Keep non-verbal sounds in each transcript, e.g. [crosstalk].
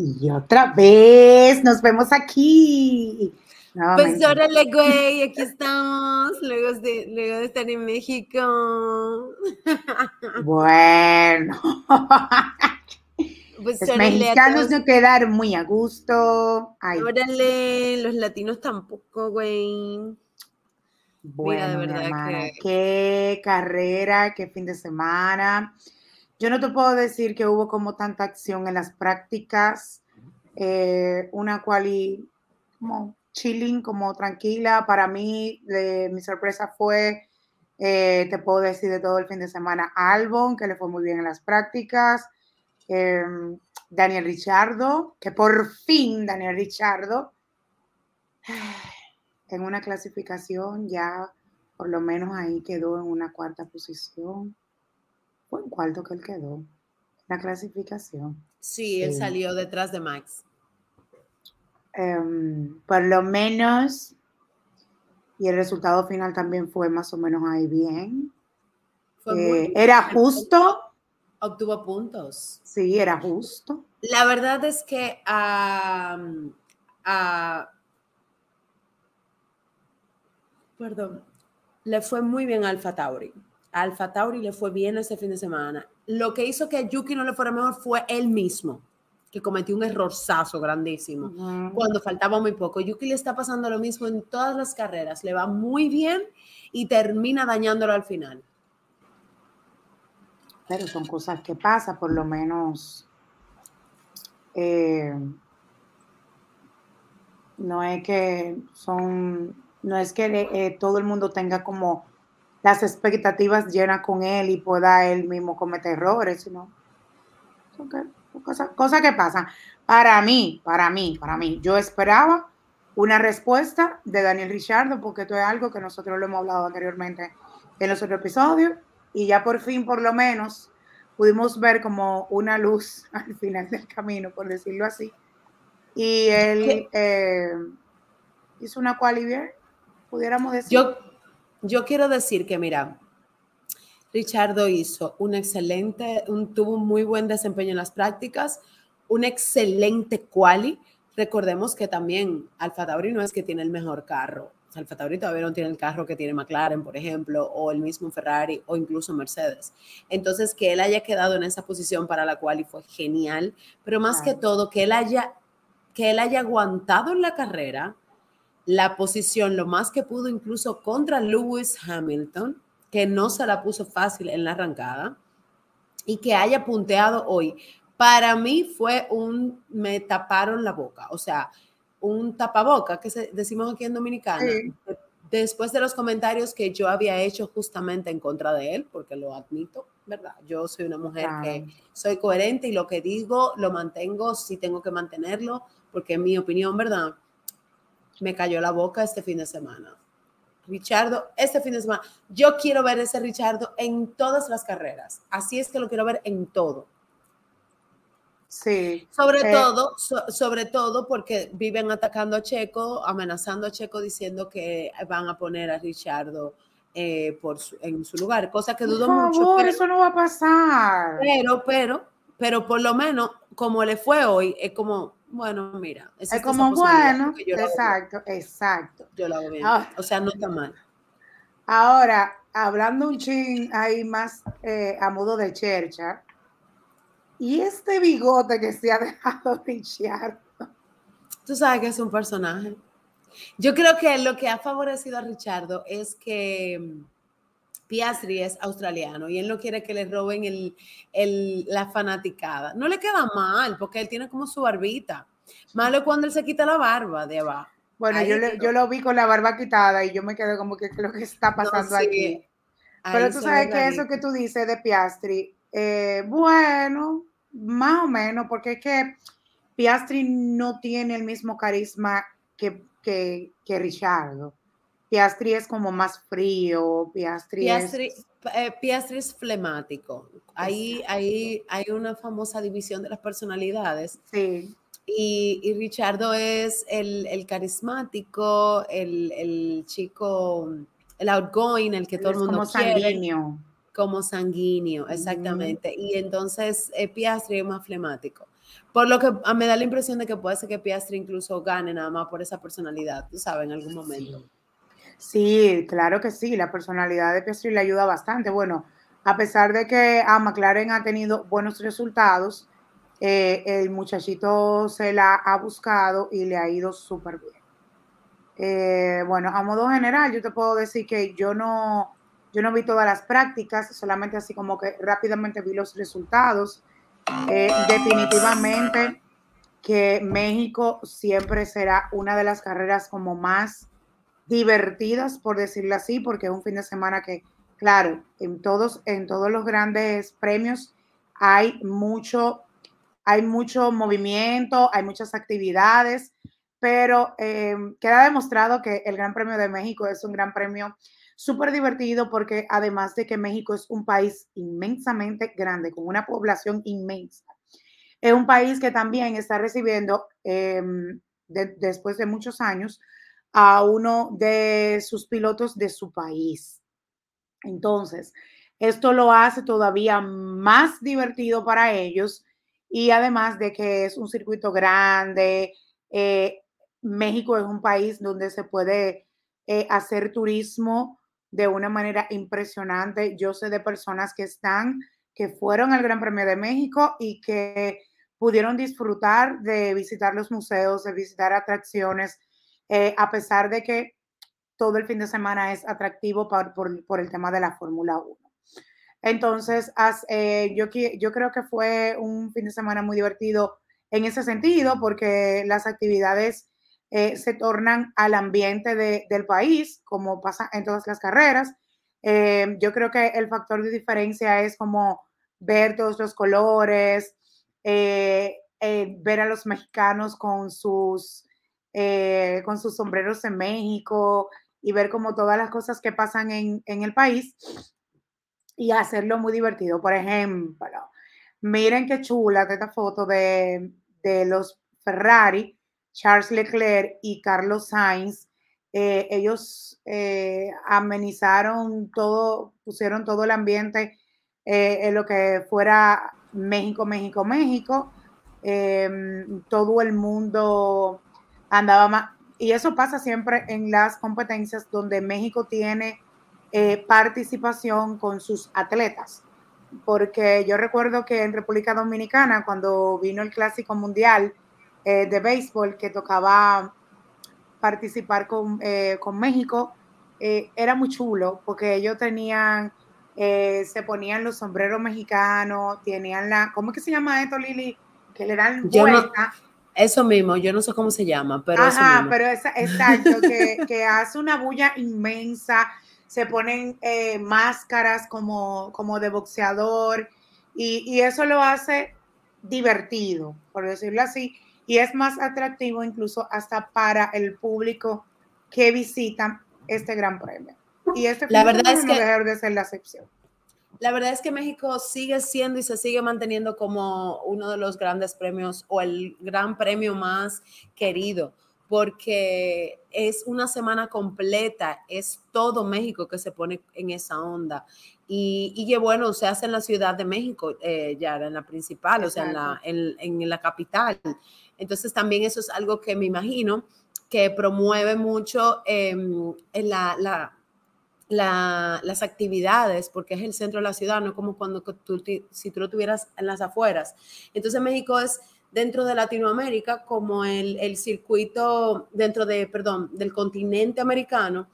Y otra vez nos vemos aquí. Pues órale, güey, aquí estamos, luego de, luego de estar en México. [laughs] Bueno. Pues los mexicanos no quedaron muy a gusto. Órale, los latinos tampoco, güey. Bueno, de verdad qué carrera, qué fin de semana. Yo no te puedo decir que hubo como tanta acción en las prácticas, eh, una cual como chilling, como tranquila. Para mí, mi sorpresa fue, eh, te puedo decir de todo el fin de semana, Albon, que le fue muy bien en las prácticas. Em, Daniel Richardo, que por fin Daniel Richardo, [sighs] en una clasificación ya por lo menos ahí quedó en una cuarta posición. Fue en cuarto que él quedó. La clasificación. Sí, él salió detrás de Max. Em, por lo menos, y el resultado final también fue más o menos ahí bien. Eh, era justo. Obtuvo puntos. Sí, era justo. La verdad es que perdón, le fue muy bien a Alfa Tauri. Alfa Tauri le fue bien ese fin de semana. Lo que hizo que Yuki no le fuera mejor fue él mismo, que cometió un errorzazo grandísimo cuando faltaba muy poco. Yuki le está pasando lo mismo en todas las carreras, le va muy bien y termina dañándolo al final. Pero son cosas que pasan, por lo menos. Eh, no es que son, no es que eh, todo el mundo tenga como las expectativas llenas con él y pueda él mismo cometer errores, sino cosas, cosas que pasan. Para mí, para mí, para mí, yo esperaba una respuesta de Daniel Richardo, porque esto es algo que nosotros lo hemos hablado anteriormente en los otros episodios, y ya por fin, por lo menos, pudimos ver como una luz [laughs] al final del camino, por decirlo así. Y él eh, hizo una quali pudiéramos decir. Yo, yo quiero decir que, mira, Richardo hizo un excelente, un, tuvo un muy buen desempeño en las prácticas, un excelente quali. Recordemos que también Alfa Tauri no es que tiene el mejor carro. Alfa Tauri todavía no tiene el carro que tiene McLaren, por ejemplo, o el mismo Ferrari o incluso Mercedes. Entonces, que él haya quedado en esa posición para la quali fue genial, pero más que todo, que él haya que él haya aguantado en la carrera, la posición lo más que pudo incluso contra Lewis Hamilton, que no se la puso fácil en la arrancada y que haya punteado hoy. Para mí fue un, me taparon la boca, o sea, un tapaboca que decimos aquí en Dominicana. Después de los comentarios que yo había hecho justamente en contra de él, porque lo admito, ¿verdad? Yo soy una mujer que soy coherente y lo que digo lo mantengo si tengo que mantenerlo, porque es mi opinión, ¿verdad? Me cayó la boca este fin de semana. Richardo, este fin de semana, yo quiero ver ese Richardo en todas las carreras. Así es que lo quiero ver en todo. Sí. Sobre eh, todo, sobre todo porque viven atacando a Checo, amenazando a Checo diciendo que van a poner a Richardo eh, por en su lugar, cosa que dudo mucho. Pero, eso no va a pasar. Pero, pero, pero por lo menos, como le fue hoy, es como, bueno, mira. Es como bueno, exacto, exacto. Yo lo hago bien. Ah. o sea, no está mal. Ahora, hablando un ching ahí más eh, a modo de chercha, y este bigote que se ha dejado Richard. Tú sabes que es un personaje. Yo creo que lo que ha favorecido a Richardo es que Piastri es australiano y él no quiere que le roben el, la fanaticada. No le queda mal porque él tiene como su barbita. Malo es cuando él se quita la barba de abajo. Bueno, yo, yo, lo vi con la barba quitada y yo me quedé como que lo que está pasando aquí. Pero tú sabes que eso que tú dices de Piastri, eh, bueno, más o menos, porque es que Piastri no tiene el mismo carisma que, que, que Richardo. Piastri es como más frío, Piastri, es... Eh, Piastri es flemático. Ahí, ahí hay una famosa división de las personalidades. Sí. Y, y Richardo es el, el carismático, el, el, chico, el outgoing, el que todo el mundo como sanguíneo. Como sanguíneo, exactamente. Y entonces eh, Piastri es más flemático. Por lo que me da la impresión de que puede ser que Piastri incluso gane nada más por esa personalidad, tú sabes, en algún momento. Sí, claro que sí, la personalidad de Piastri le ayuda bastante. Bueno, a pesar de que a McLaren ha tenido buenos resultados, eh, el muchachito se la ha buscado y le ha ido súper bien. Eh, bueno, a modo general, yo te puedo decir que yo no, yo no vi todas las prácticas, solamente así como que rápidamente vi los resultados. Eh, definitivamente que México siempre será una de las carreras como más divertidas, por decirlo así, porque es un fin de semana que, claro, en todos, en todos los grandes premios hay mucho, hay mucho movimiento, hay muchas actividades, pero eh, queda demostrado que el Gran Premio de México es un gran premio súper divertido porque además de que México es un país inmensamente grande, con una población inmensa, es un país que también está recibiendo, em, después de muchos años, a uno de sus pilotos de su país. Entonces, esto lo hace todavía más divertido para ellos y además de que es un circuito grande, eh, México es un país donde se puede eh, hacer turismo de una manera impresionante. Yo sé de personas que están, que fueron al Gran Premio de México y que pudieron disfrutar de visitar los museos, de visitar atracciones, eh, a pesar de que todo el fin de semana es atractivo por, el tema de la Fórmula 1. Entonces, eh, yo, creo que fue un fin de semana muy divertido en ese sentido, porque las actividades eh, se tornan al ambiente del país, como pasa en todas las carreras. Yo creo que el factor de diferencia es como ver todos los colores, ver a los mexicanos con sus, con sus sombreros en México y ver como todas las cosas que pasan en, el país y hacerlo muy divertido. Por ejemplo, miren qué chula esta foto de, de los Ferrari Charles Leclerc y Carlos Sainz, eh, ellos eh, amenizaron todo, pusieron todo el ambiente eh, en lo que fuera México, México, México. Em, todo el mundo andaba más. Y eso pasa siempre en las competencias donde México tiene participación con sus atletas. Porque yo recuerdo que en República Dominicana, cuando vino el Clásico Mundial, eh, de béisbol que tocaba participar con, eh, México, eh, era muy chulo porque ellos tenían, se ponían los sombreros mexicanos, tenían la, ¿cómo es que se llama esto, Lili? Que le dan vuelta. Eso mismo, yo no sé cómo se llama, pero Ajá, pero exacto, que, hace una bulla inmensa, se ponen máscaras como, como de boxeador y, y eso lo hace divertido, por decirlo así y es más atractivo incluso hasta para el público que visita este gran premio. Y este la verdad es que dejar de ser la excepción. La verdad es que México sigue siendo y se sigue manteniendo como uno de los grandes premios o el gran premio más querido, porque es una semana completa, es todo México que se pone en esa onda. Y, y bueno, se hace en la Ciudad de México, eh, ya en la principal, o sea, en la, en la capital. Entonces también eso es algo que me imagino que promueve mucho em, la, las actividades, porque es el centro de la ciudad, no como cuando tú, si tú lo tuvieras en las afueras. Entonces México es dentro de Latinoamérica como el, el circuito, dentro de, perdón, del continente americano,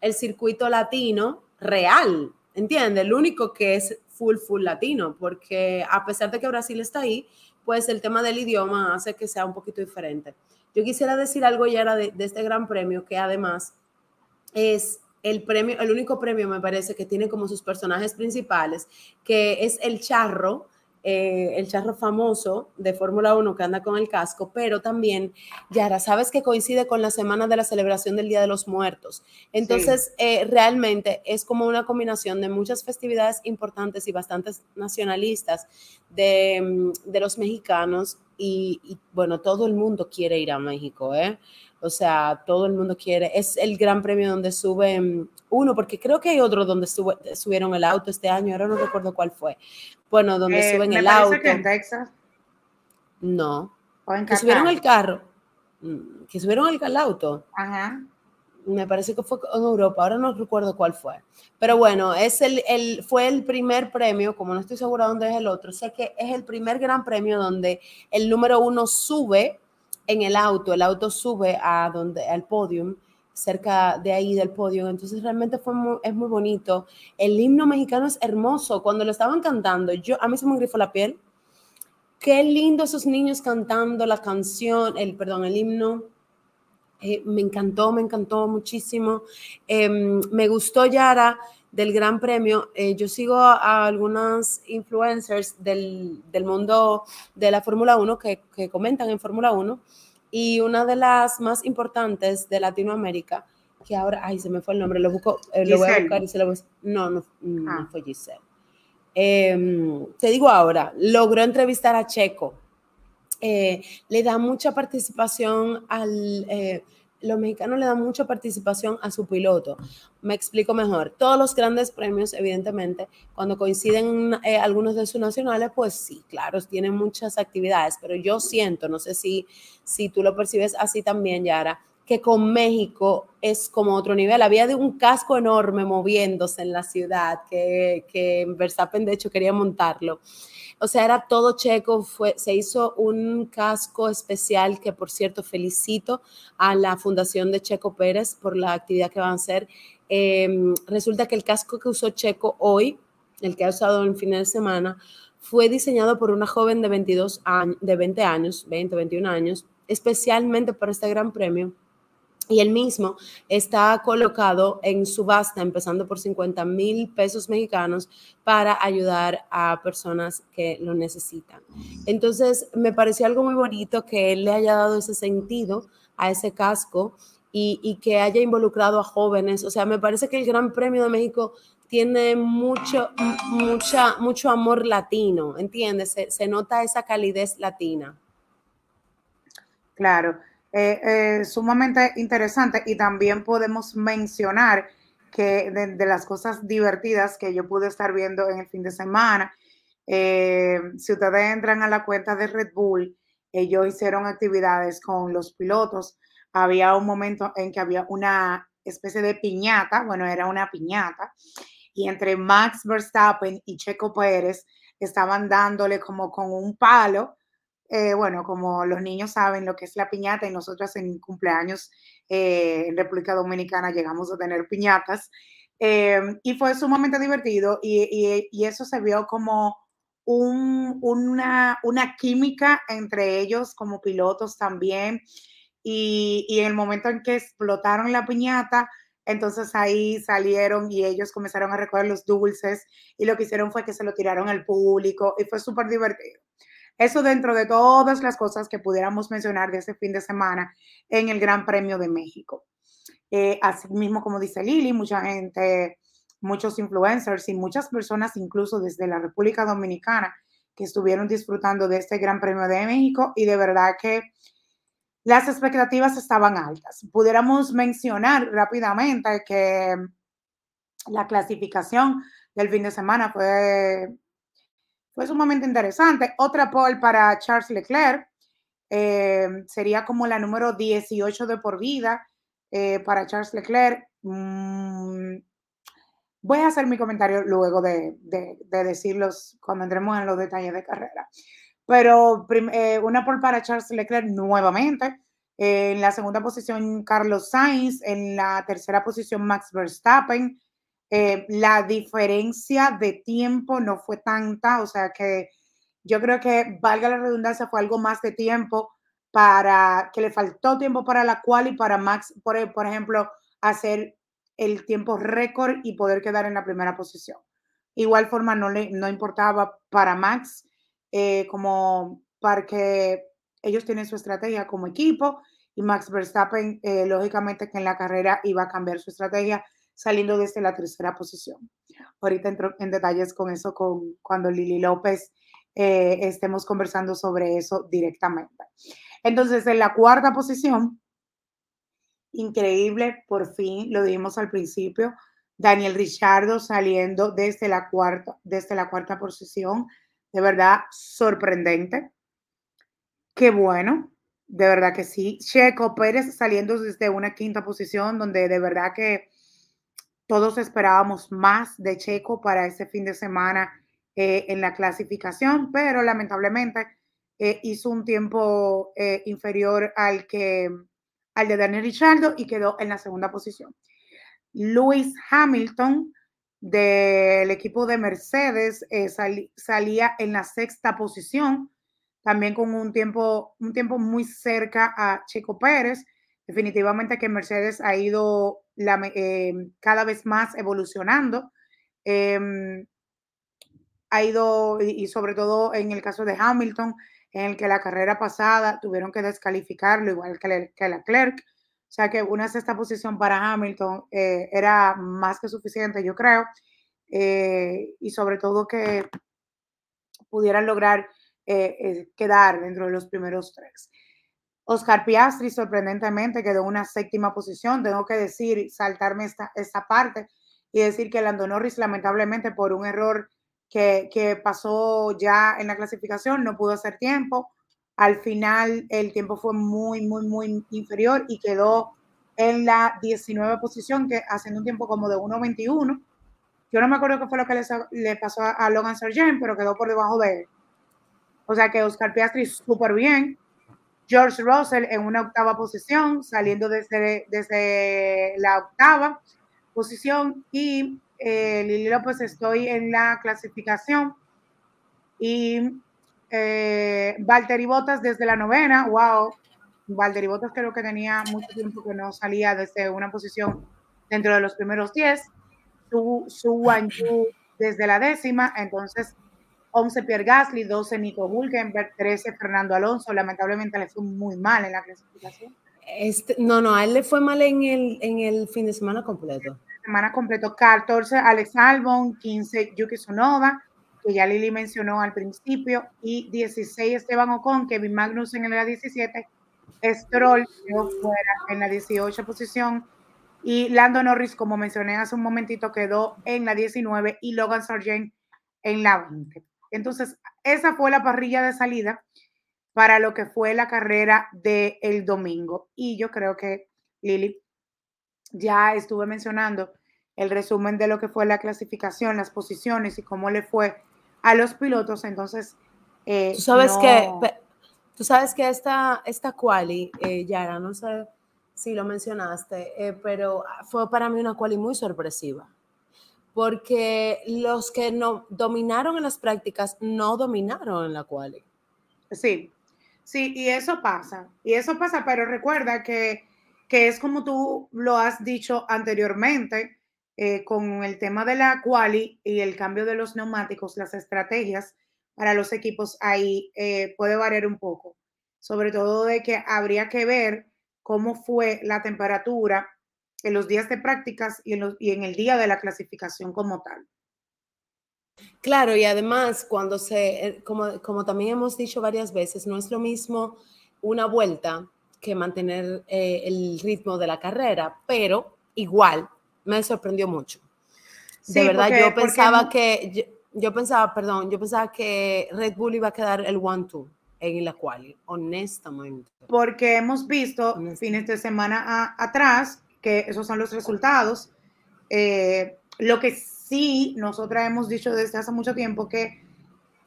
el circuito latino real, ¿entiendes? El único que es full, full latino, porque a pesar de que Brasil está ahí, pues el tema del idioma hace que sea un poquito diferente. Yo quisiera decir algo ya de, de este gran premio, que además es el premio, el único premio me parece que tiene como sus personajes principales, que es el charro, eh, el charro famoso de Fórmula 1 que anda con el casco, pero también, Yara, sabes que coincide con la semana de la celebración del Día de los Muertos. Entonces, eh, realmente es como una combinación de muchas festividades importantes y bastantes nacionalistas de, mm, de los mexicanos y, y, bueno, todo el mundo quiere ir a México, ¿eh? O sea, todo el mundo quiere. Es el gran premio donde suben uno, porque creo que hay otro donde subieron el auto este año, ahora no recuerdo cuál fue. Bueno, donde eh, suben el auto. Que en Texas. No. ¿O en Que subieron el carro. Mm, Que subieron el, el auto. Ajá. Me parece que fue en Europa, ahora no recuerdo cuál fue. Pero bueno, es el, el, fue el primer premio, como no estoy segura dónde es el otro, sé que es el primer gran premio donde el número uno sube en el auto, el auto sube a donde, al podium, cerca de ahí del podio, entonces realmente fue muy, es muy bonito. El himno mexicano es hermoso, cuando lo estaban cantando, yo, a mí se me grifó la piel. Qué lindo esos niños cantando la canción, el, perdón, el himno. Eh, me encantó, me encantó muchísimo. Eh, me gustó Yara del Gran Premio. Eh, yo sigo a, algunas influencers del, del, mundo de la Fórmula 1 que, que, comentan en Fórmula 1 y una de las más importantes de Latinoamérica, que ahora, ay, se me fue el nombre, lo, busco, eh, lo voy a buscar y se lo voy a... No, no, no ah. fue Giselle. Em, te digo ahora, logró entrevistar a Checo eh, le da mucha participación al... Los mexicanos le dan mucha participación a su piloto. Me explico mejor. Todos los grandes premios, evidentemente, cuando coinciden eh, algunos de sus nacionales, pues sí, claro, tienen muchas actividades, pero yo siento, no sé si, si tú lo percibes así también, Yara, que con México es como otro nivel. Había de un casco enorme moviéndose en la ciudad, que, que Verstappen de hecho quería montarlo o sea, era todo checo, fue, se hizo un casco especial que, por cierto, felicito a la Fundación de Checo Pérez por la actividad que van a hacer. Eh, resulta que el casco que usó Checo hoy, el que ha usado en fin de semana, fue diseñado por una joven de 22 años, de 20 años, 20, 21 años, especialmente para este gran premio y el mismo está colocado en subasta, empezando por 50 mil pesos mexicanos, para ayudar a personas que lo necesitan. Entonces, me pareció algo muy bonito que él le haya dado ese sentido a ese casco y, que haya involucrado a jóvenes. O sea, me parece que el Gran Premio de México tiene mucho, mucha, mucho amor latino, ¿entiendes? Se nota esa calidez latina. Claro eh, eh, sumamente interesante y también podemos mencionar que de, de, las cosas divertidas que yo pude estar viendo en el fin de semana, eh, si ustedes entran a la cuenta de Red Bull, ellos hicieron actividades con los pilotos. Había un momento en que había una especie de piñata, bueno, era una piñata, y entre Max Verstappen y Checo Pérez estaban dándole como con un palo eh, bueno, como los niños saben lo que es la piñata y nosotros en cumpleaños eh, en República Dominicana llegamos a tener piñatas eh, y fue sumamente divertido y, eso se vio como un, una, una, química entre ellos como pilotos también y, y en el momento en que explotaron la piñata, entonces ahí salieron y ellos comenzaron a recoger los dulces y lo que hicieron fue que se lo tiraron al público y fue súper divertido. Eso dentro de todas las cosas que pudiéramos mencionar de ese fin de semana en el Gran Premio de México. Eh, así mismo, como dice Lili, mucha gente, muchos influencers y muchas personas, incluso desde la República Dominicana, que estuvieron disfrutando de este Gran Premio de México y de verdad que las expectativas estaban altas. Pudiéramos mencionar rápidamente que la clasificación del fin de semana fue fue sumamente interesante. Otra pole para Charles Leclerc. Eh, sería como la número 18 de por vida eh, para Charles Leclerc. Mm, voy a hacer mi comentario luego de, de, de, decirlos cuando entremos en los detalles de carrera. Pero eh, una pole para Charles Leclerc nuevamente. en la segunda posición, Carlos Sainz. En la tercera posición, Max Verstappen eh, la diferencia de tiempo no fue tanta, o sea que yo creo que, valga la redundancia, fue algo más de tiempo para que le faltó tiempo para la cual y para Max, por, por ejemplo, hacer el tiempo récord y poder quedar en la primera posición. Igual forma no le no importaba para Max eh, como para que ellos tienen su estrategia como equipo y Max Verstappen eh, lógicamente que en la carrera iba a cambiar su estrategia saliendo desde la tercera posición. Ahorita entro en detalles con eso con, cuando Lili López eh, estemos conversando sobre eso directamente. Entonces, en la cuarta posición, increíble, por fin lo dijimos al principio, Daniel Richardo saliendo desde la cuarta, desde la cuarta posición, de verdad sorprendente. Qué bueno, de verdad que sí. Checo Pérez saliendo desde una quinta posición donde de verdad que todos esperábamos más de Checo para ese fin de semana eh, en la clasificación, pero lamentablemente eh, hizo un tiempo eh, inferior al, que, al de Daniel Richardo y quedó en la segunda posición. Lewis Hamilton del equipo de Mercedes salía en la sexta posición, también con un tiempo, un tiempo muy cerca a Checo Pérez. Definitivamente que Mercedes ha ido cada vez más evolucionando. Em, ha ido, y sobre todo en el caso de Hamilton, en el que la carrera pasada tuvieron que descalificarlo, igual que, la Leclerc. O sea que una sexta posición para Hamilton eh, era más que suficiente, yo creo. Eh, y sobre todo que pudieran lograr eh, quedar dentro de los primeros tres. Oscar Piastri sorprendentemente quedó en una séptima posición. Tengo que decir, saltarme esta, esta parte y decir que Lando Norris lamentablemente por un error que, pasó ya en la clasificación, no pudo hacer tiempo. Al final el tiempo fue muy, muy, muy inferior y quedó en la 19 posición, que haciendo un tiempo como de 1.21. Yo no me acuerdo qué fue lo que le, pasó a Logan Sargent, pero quedó por debajo de él. O sea que Oscar Piastri súper bien. George Russell en una octava posición, saliendo desde, desde la octava posición. Y eh, Lili López, estoy en la clasificación. Y eh, Valtteri Bottas desde la novena, wow. Valtteri Bottas creo que tenía mucho tiempo que no salía desde una posición dentro de los primeros 10. Su, su desde la décima, entonces 11 Pierre Gasly, 12 Nico Hulkenberg, 13 Fernando Alonso. Lamentablemente le fue muy mal en la clasificación. Este, no, no, a él le fue mal en el, en el fin de semana completo semana completo 14 Alex Albon, 15 Yuki Tsunoda, que ya Lili mencionó al principio, y 16 Esteban Ocon, Kevin Magnussen en la 17, Stroll quedó fuera en la 18 posición, y Lando Norris, como mencioné hace un momentito, quedó en la 19 y Logan Sargent en la 20. Entonces, esa fue la parrilla de salida para lo que fue la carrera del el domingo. Y yo creo que Lili ya estuve mencionando el resumen de lo que fue la clasificación, las posiciones y cómo le fue a los pilotos. Entonces, eh, tú sabes que tú sabes que esta, esta quali, eh, Yara, no sé si lo mencionaste, eh, pero fue para mí una quali muy sorpresiva. Porque los que no dominaron en las prácticas no dominaron en la quali. Sí, sí, y eso pasa. Y eso pasa, pero recuerda que que es como tú lo has dicho anteriormente, eh, con el tema de la quali y el cambio de los neumáticos, las estrategias para los equipos ahí eh, puede variar un poco, sobre todo de que habría que ver cómo fue la temperatura en los días de prácticas y en, y en el día de la clasificación como tal. Claro, y además cuando se, eh, como, como también hemos dicho varias veces, no es lo mismo una vuelta que mantener eh, el ritmo de la carrera, pero igual me sorprendió mucho. de verdad, yo pensaba que, yo, pensaba, perdón, yo pensaba que Red Bull iba a quedar el one-two en la quali, honestamente. Porque hemos visto fines de semana atrás que esos son los resultados. Eh, lo que sí nosotras hemos dicho desde hace mucho tiempo que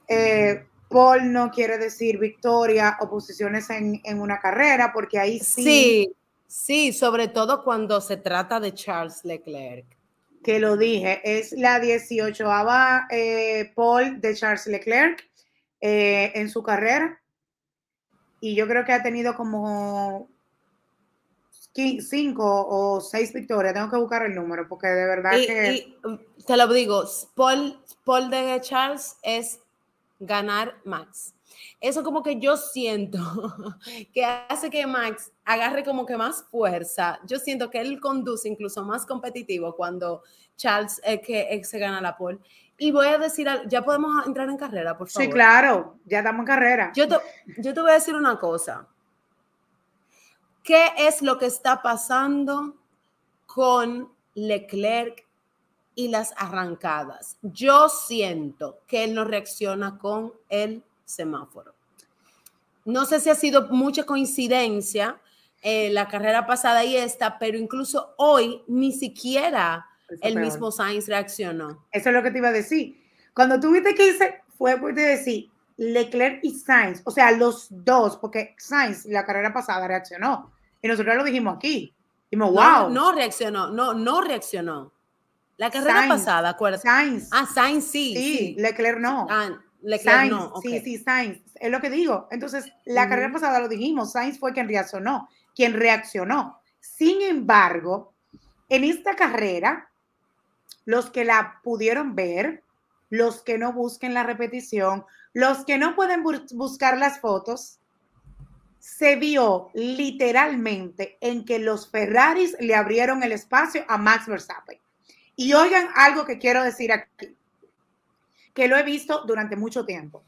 eh, Paul no quiere decir victoria o posiciones en, una carrera, porque ahí sí. Sí, sí, sobre todo cuando se trata de Charles Leclerc. Que lo dije, es la 18 eh, Paul de Charles Leclerc eh, en su carrera. Y yo creo que ha tenido como cinco o seis victorias. Tengo que buscar el número porque de verdad que. te lo digo, Paul, Paul de Charles es ganar Max. Eso como que yo siento [laughs] que hace que Max agarre como que más fuerza. Yo siento que él conduce incluso más competitivo cuando Charles es que se gana la pole. Y voy a decir, ya podemos entrar en carrera, por favor. Sí, claro, ya estamos en carrera. Yo te, yo te voy a decir una cosa. ¿Qué es lo que está pasando con Leclerc y las arrancadas. Yo siento que él no reacciona con el semáforo. no sé si ha sido mucha coincidencia eh, la carrera pasada y esta, pero incluso hoy ni siquiera el mismo Sainz reaccionó. Eso es lo que te iba a decir. Cuando tú viste que hice, fue por decir Leclerc y Sainz, o sea, los dos, porque Sainz la carrera pasada reaccionó. Y nosotros lo dijimos aquí. Dijimos, wow. No, reaccionó, no, no reaccionó. La carrera pasada, acuérdate. Sainz. Ah, Sainz sí. Sí, Leclerc no. Ah, Leclerc no. Sí, sí, Sainz. Es lo que digo. Entonces, la carrera pasada lo dijimos, Sainz fue quien reaccionó, quien reaccionó. Sin embargo, en esta carrera, los que la pudieron ver, los que no busquen la repetición, los que no pueden buscar las fotos, se vio literalmente en que los Ferraris le abrieron el espacio a Max Verstappen. Y oigan algo que quiero decir aquí, que lo he visto durante mucho tiempo.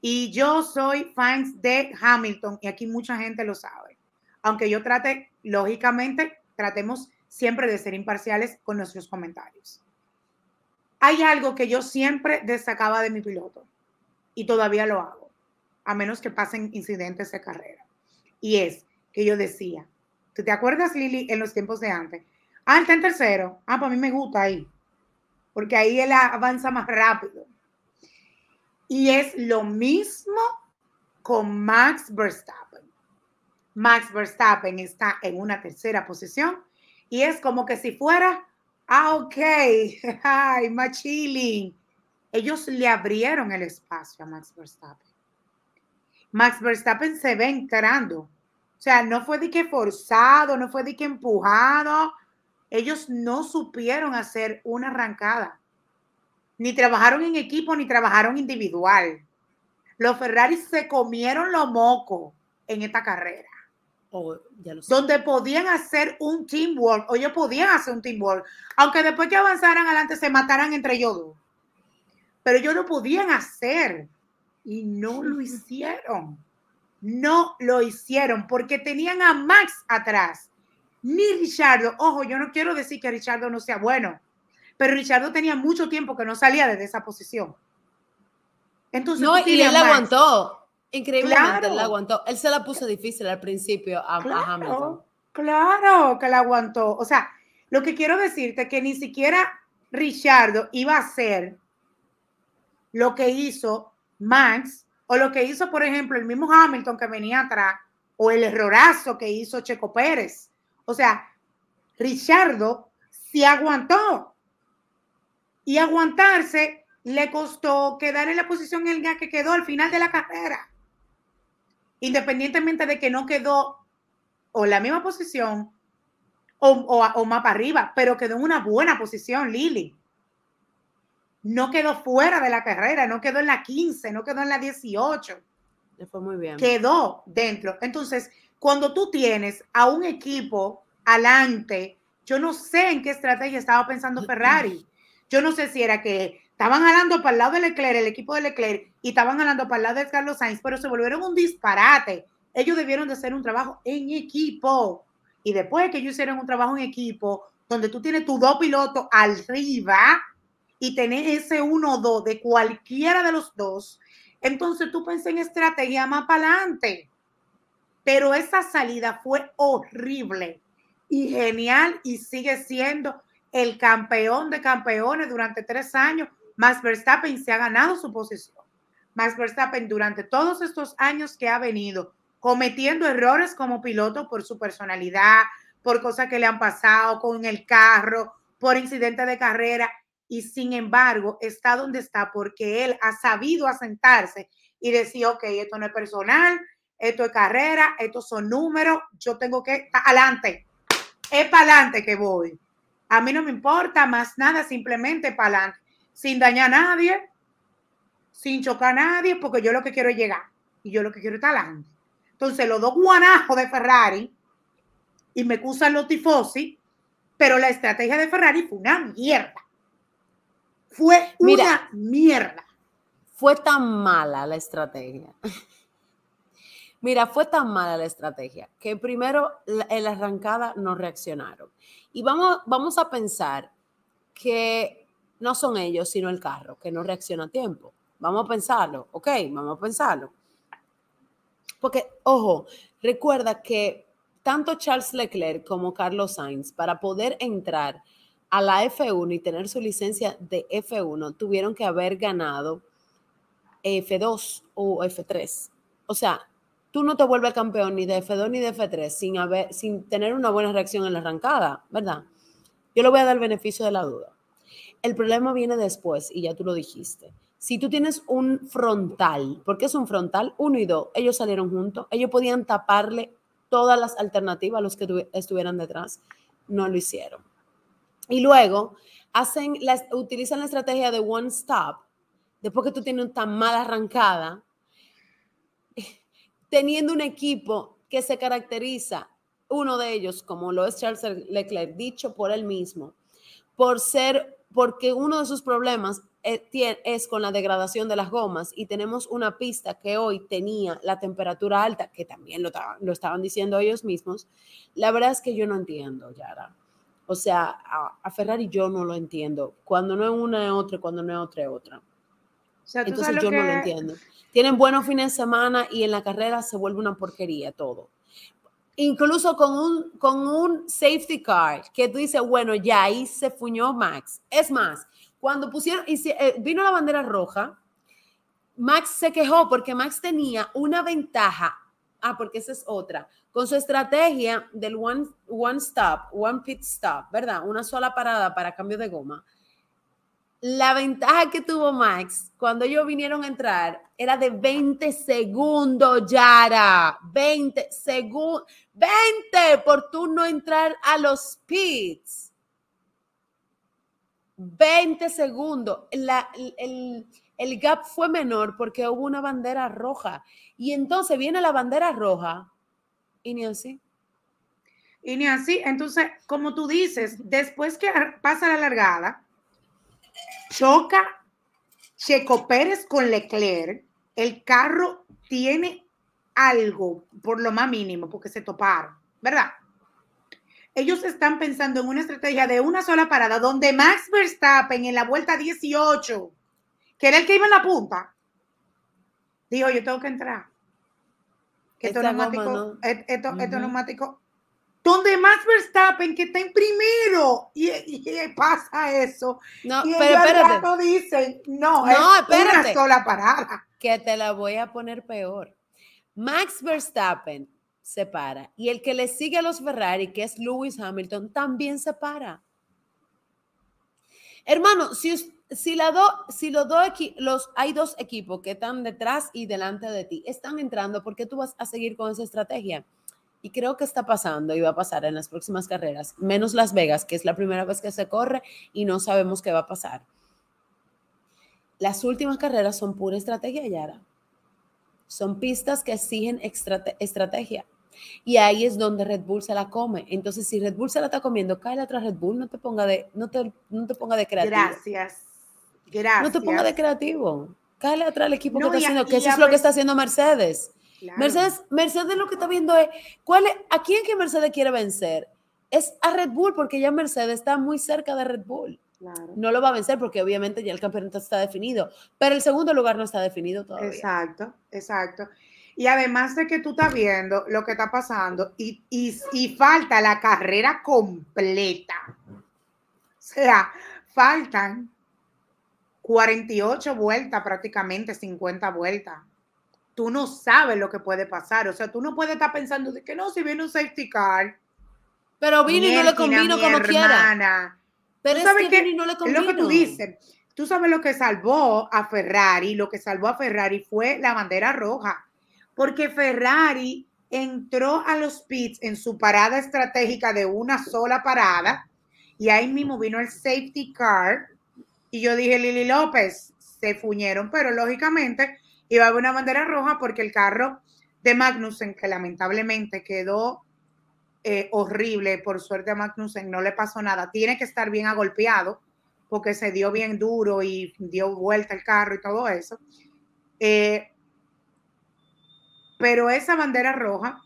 Y yo soy fans de Hamilton y aquí mucha gente lo sabe. Aunque yo trate, lógicamente, tratemos siempre de ser imparciales con nuestros comentarios. Hay algo que yo siempre destacaba de mi piloto y todavía lo hago, a menos que pasen incidentes de carrera. Y es que yo decía, ¿tú te acuerdas, Lili, en los tiempos de antes? Ah, está en tercero. Ah, pues a mí me gusta ahí, porque ahí él avanza más rápido. Y es lo mismo con Max Verstappen. Max Verstappen está en una tercera posición y es como que si fuera, ah, ok, [laughs] ay, machilling ellos le abrieron el espacio a Max Verstappen. Max Verstappen se ve entrando. O sea, no fue de que forzado, no fue de que empujado. Ellos no supieron hacer una arrancada. Ni trabajaron en equipo, ni trabajaron individual. Los Ferrari se comieron lo moco en esta carrera. Oh, donde podían hacer un teamwork, o ellos podían hacer un teamwork, aunque después que avanzaran adelante se mataran entre ellos dos pero ellos lo podían hacer y no lo hicieron. No lo hicieron porque tenían a Max atrás. Ni Richardo, ojo, yo no quiero decir que Richardo no sea bueno, pero Richardo tenía mucho tiempo que no salía desde esa posición. Entonces, no, y él la aguantó. Increíblemente, él la aguantó. Él se la puso difícil al principio a, claro, Hamilton. Claro que la aguantó. O sea, lo que quiero decirte es que ni siquiera Richardo iba a ser lo que hizo Max o lo que hizo, por ejemplo, el mismo Hamilton que venía atrás o el errorazo que hizo Checo Pérez. O sea, Richardo se aguantó y aguantarse le costó quedar en la posición en la que quedó al final de la carrera. Independientemente de que no quedó o en la misma posición o, o, más para arriba, pero quedó en una buena posición, Lili no quedó fuera de la carrera, no quedó en la 15, no quedó en la 18. fue muy bien. Quedó dentro. Entonces, cuando tú tienes a un equipo adelante, yo no sé en qué estrategia estaba pensando Ferrari. Yo no sé si era que estaban jalando para el lado de Leclerc, el equipo de Leclerc, y estaban jalando para el lado de Carlos Sainz, pero se volvieron un disparate. Ellos debieron de hacer un trabajo en equipo. Y después que ellos hicieron un trabajo en equipo, donde tú tienes tus dos pilotos arriba, y tener ese 1-2 de cualquiera de los dos, entonces tú pensé en estrategia más para adelante. Pero esa salida fue horrible y genial y sigue siendo el campeón de campeones durante tres años. Max Verstappen se ha ganado su posición. Max Verstappen durante todos estos años que ha venido cometiendo errores como piloto por su personalidad, por cosas que le han pasado con el carro, por incidentes de carrera y sin embargo está donde está porque él ha sabido asentarse y decir, ok, esto no es personal, esto es carrera, estos son números, yo tengo que adelante, es para adelante que voy. A mí no me importa más nada, simplemente para adelante, sin dañar a nadie, sin chocar a nadie, porque yo lo que quiero es llegar y yo lo que quiero es estar adelante. Entonces, los dos guanajos de Ferrari, y me acusan los tifosi, pero la estrategia de Ferrari fue una mierda fue una mierda. Fue tan mala la estrategia. [laughs] Mira, fue tan mala la estrategia que primero en la arrancada no reaccionaron. Y vamos, vamos a pensar que no son ellos, sino el carro, que no reacciona a tiempo. Vamos a pensarlo, ok, vamos a pensarlo. porque, ojo, recuerda que tanto Charles Leclerc como Carlos Sainz, para poder entrar a la F1 y tener su licencia de F1, tuvieron que haber ganado F2 o F3. O sea, tú no te vuelves campeón ni de F2 ni de F3 sin, haber, sin tener una buena reacción en la arrancada, ¿verdad? Yo le voy a dar el beneficio de la duda. El problema viene después, y ya tú lo dijiste. Si tú tienes un frontal, ¿por qué es un frontal? Uno y dos, ellos salieron juntos, ellos podían taparle todas las alternativas a los que estuvieran detrás, no lo hicieron. Y luego hacen, utilizan la estrategia de one stop, después que tú tienes tan mala arrancada, [laughs] teniendo un equipo que se caracteriza, uno de ellos, como lo es Charles Leclerc, dicho por él mismo, por ser, porque uno de sus problemas es con la degradación de las gomas y tenemos una pista que hoy tenía la temperatura alta, que también lo, lo estaban diciendo ellos mismos, la verdad es que yo no entiendo, Yara. O sea, a, Ferrari yo no lo entiendo. Cuando no es una es otra, cuando no es otra es otra. Entonces yo no lo entiendo. Tienen buenos fines de semana y en la carrera se vuelve una porquería todo. Incluso con un, con un safety car que tú dices, bueno, ya ahí se fuñó Max. Es más, cuando pusieron, y eh, vino la bandera roja, Max se quejó porque Max tenía una ventaja. Ah, porque esa es otra. Con su estrategia del one, one stop, one pit stop, ¿verdad? Una sola parada para cambio de goma. La ventaja que tuvo Max cuando ellos vinieron a entrar era de 20 segundos, Yara. 20 segundos. 20 por tú no entrar a los pits. 20 segundos. el, gap fue menor porque hubo una bandera roja. Y entonces viene la bandera roja y ni así. Y ni así. Entonces, como tú dices, después que pasa la largada, choca Checo Pérez con Leclerc, el carro tiene algo, por lo más mínimo, porque se toparon, ¿verdad? ellos están pensando en una estrategia de una sola parada, donde Max Verstappen en la vuelta 18, que era el que iba en la punta, dijo, yo tengo que entrar. Esto neumático, esto, neumático, donde Max Verstappen, que está en primero, y, pasa eso. No, pero espérate. dicen, no, no es una sola parada. Que te la voy a poner peor. Max Verstappen se para. Y el que le sigue a los Ferrari, que es Lewis Hamilton, también se para. Hermano, si, si, la do, si los, dos los hay dos equipos que están detrás y delante de ti, están entrando, porque tú vas a seguir con esa estrategia? Y creo que está pasando y va a pasar en las próximas carreras, menos Las Vegas, que es la primera vez que se corre y no sabemos qué va a pasar. Las últimas carreras son pura estrategia, Yara. Son pistas que exigen estrategia. Y ahí es donde Red Bull se la come. Entonces, si Red Bull se la está comiendo, cae atrás Red Bull, no te ponga de, no te, no te ponga de creativo. Gracias. Gracias. No te ponga de creativo. Cae atrás el equipo que está haciendo, que eso es lo que está haciendo Mercedes. Mercedes, Mercedes lo que está viendo es, ¿cuál es, ¿a quién que Mercedes quiere vencer? Es a Red Bull, porque ya Mercedes está muy cerca de Red Bull. No lo va a vencer porque obviamente ya el campeonato está definido, pero el segundo lugar no está definido todavía. Exacto, exacto. Y además de que tú estás viendo lo que está pasando y, y, falta la carrera completa. O sea, faltan 48 vueltas, prácticamente 50 vueltas. Tú no sabes lo que puede pasar. O sea, tú no puedes estar pensando de que no, si viene un safety car. Pero vino y no le convino como quiera. Pero es que, que no le convino. Es lo que tú dices. Tú sabes lo que salvó a Ferrari. Lo que salvó a Ferrari fue la bandera roja porque Ferrari entró a los pits en su parada estratégica de una sola parada y ahí mismo vino el safety car y yo dije, Lili López, se fuñeron, pero lógicamente iba a haber una bandera roja porque el carro de Magnussen, que lamentablemente quedó eh, horrible, por suerte a Magnussen no le pasó nada, tiene que estar bien agolpeado porque se dio bien duro y dio vuelta el carro y todo eso. Eh, pero esa bandera roja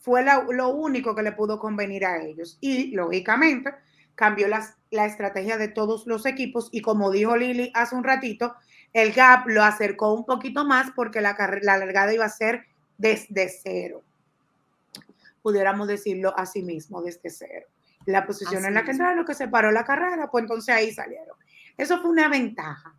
fue lo único que le pudo convenir a ellos. Y lógicamente cambió la estrategia de todos los equipos y como dijo Lili hace un ratito, el gap lo acercó un poquito más porque la, la largada iba a ser desde cero. Pudiéramos decirlo así mismo, desde cero. La posición en la que entraron, lo que separó la carrera, pues entonces ahí salieron. Eso fue una ventaja,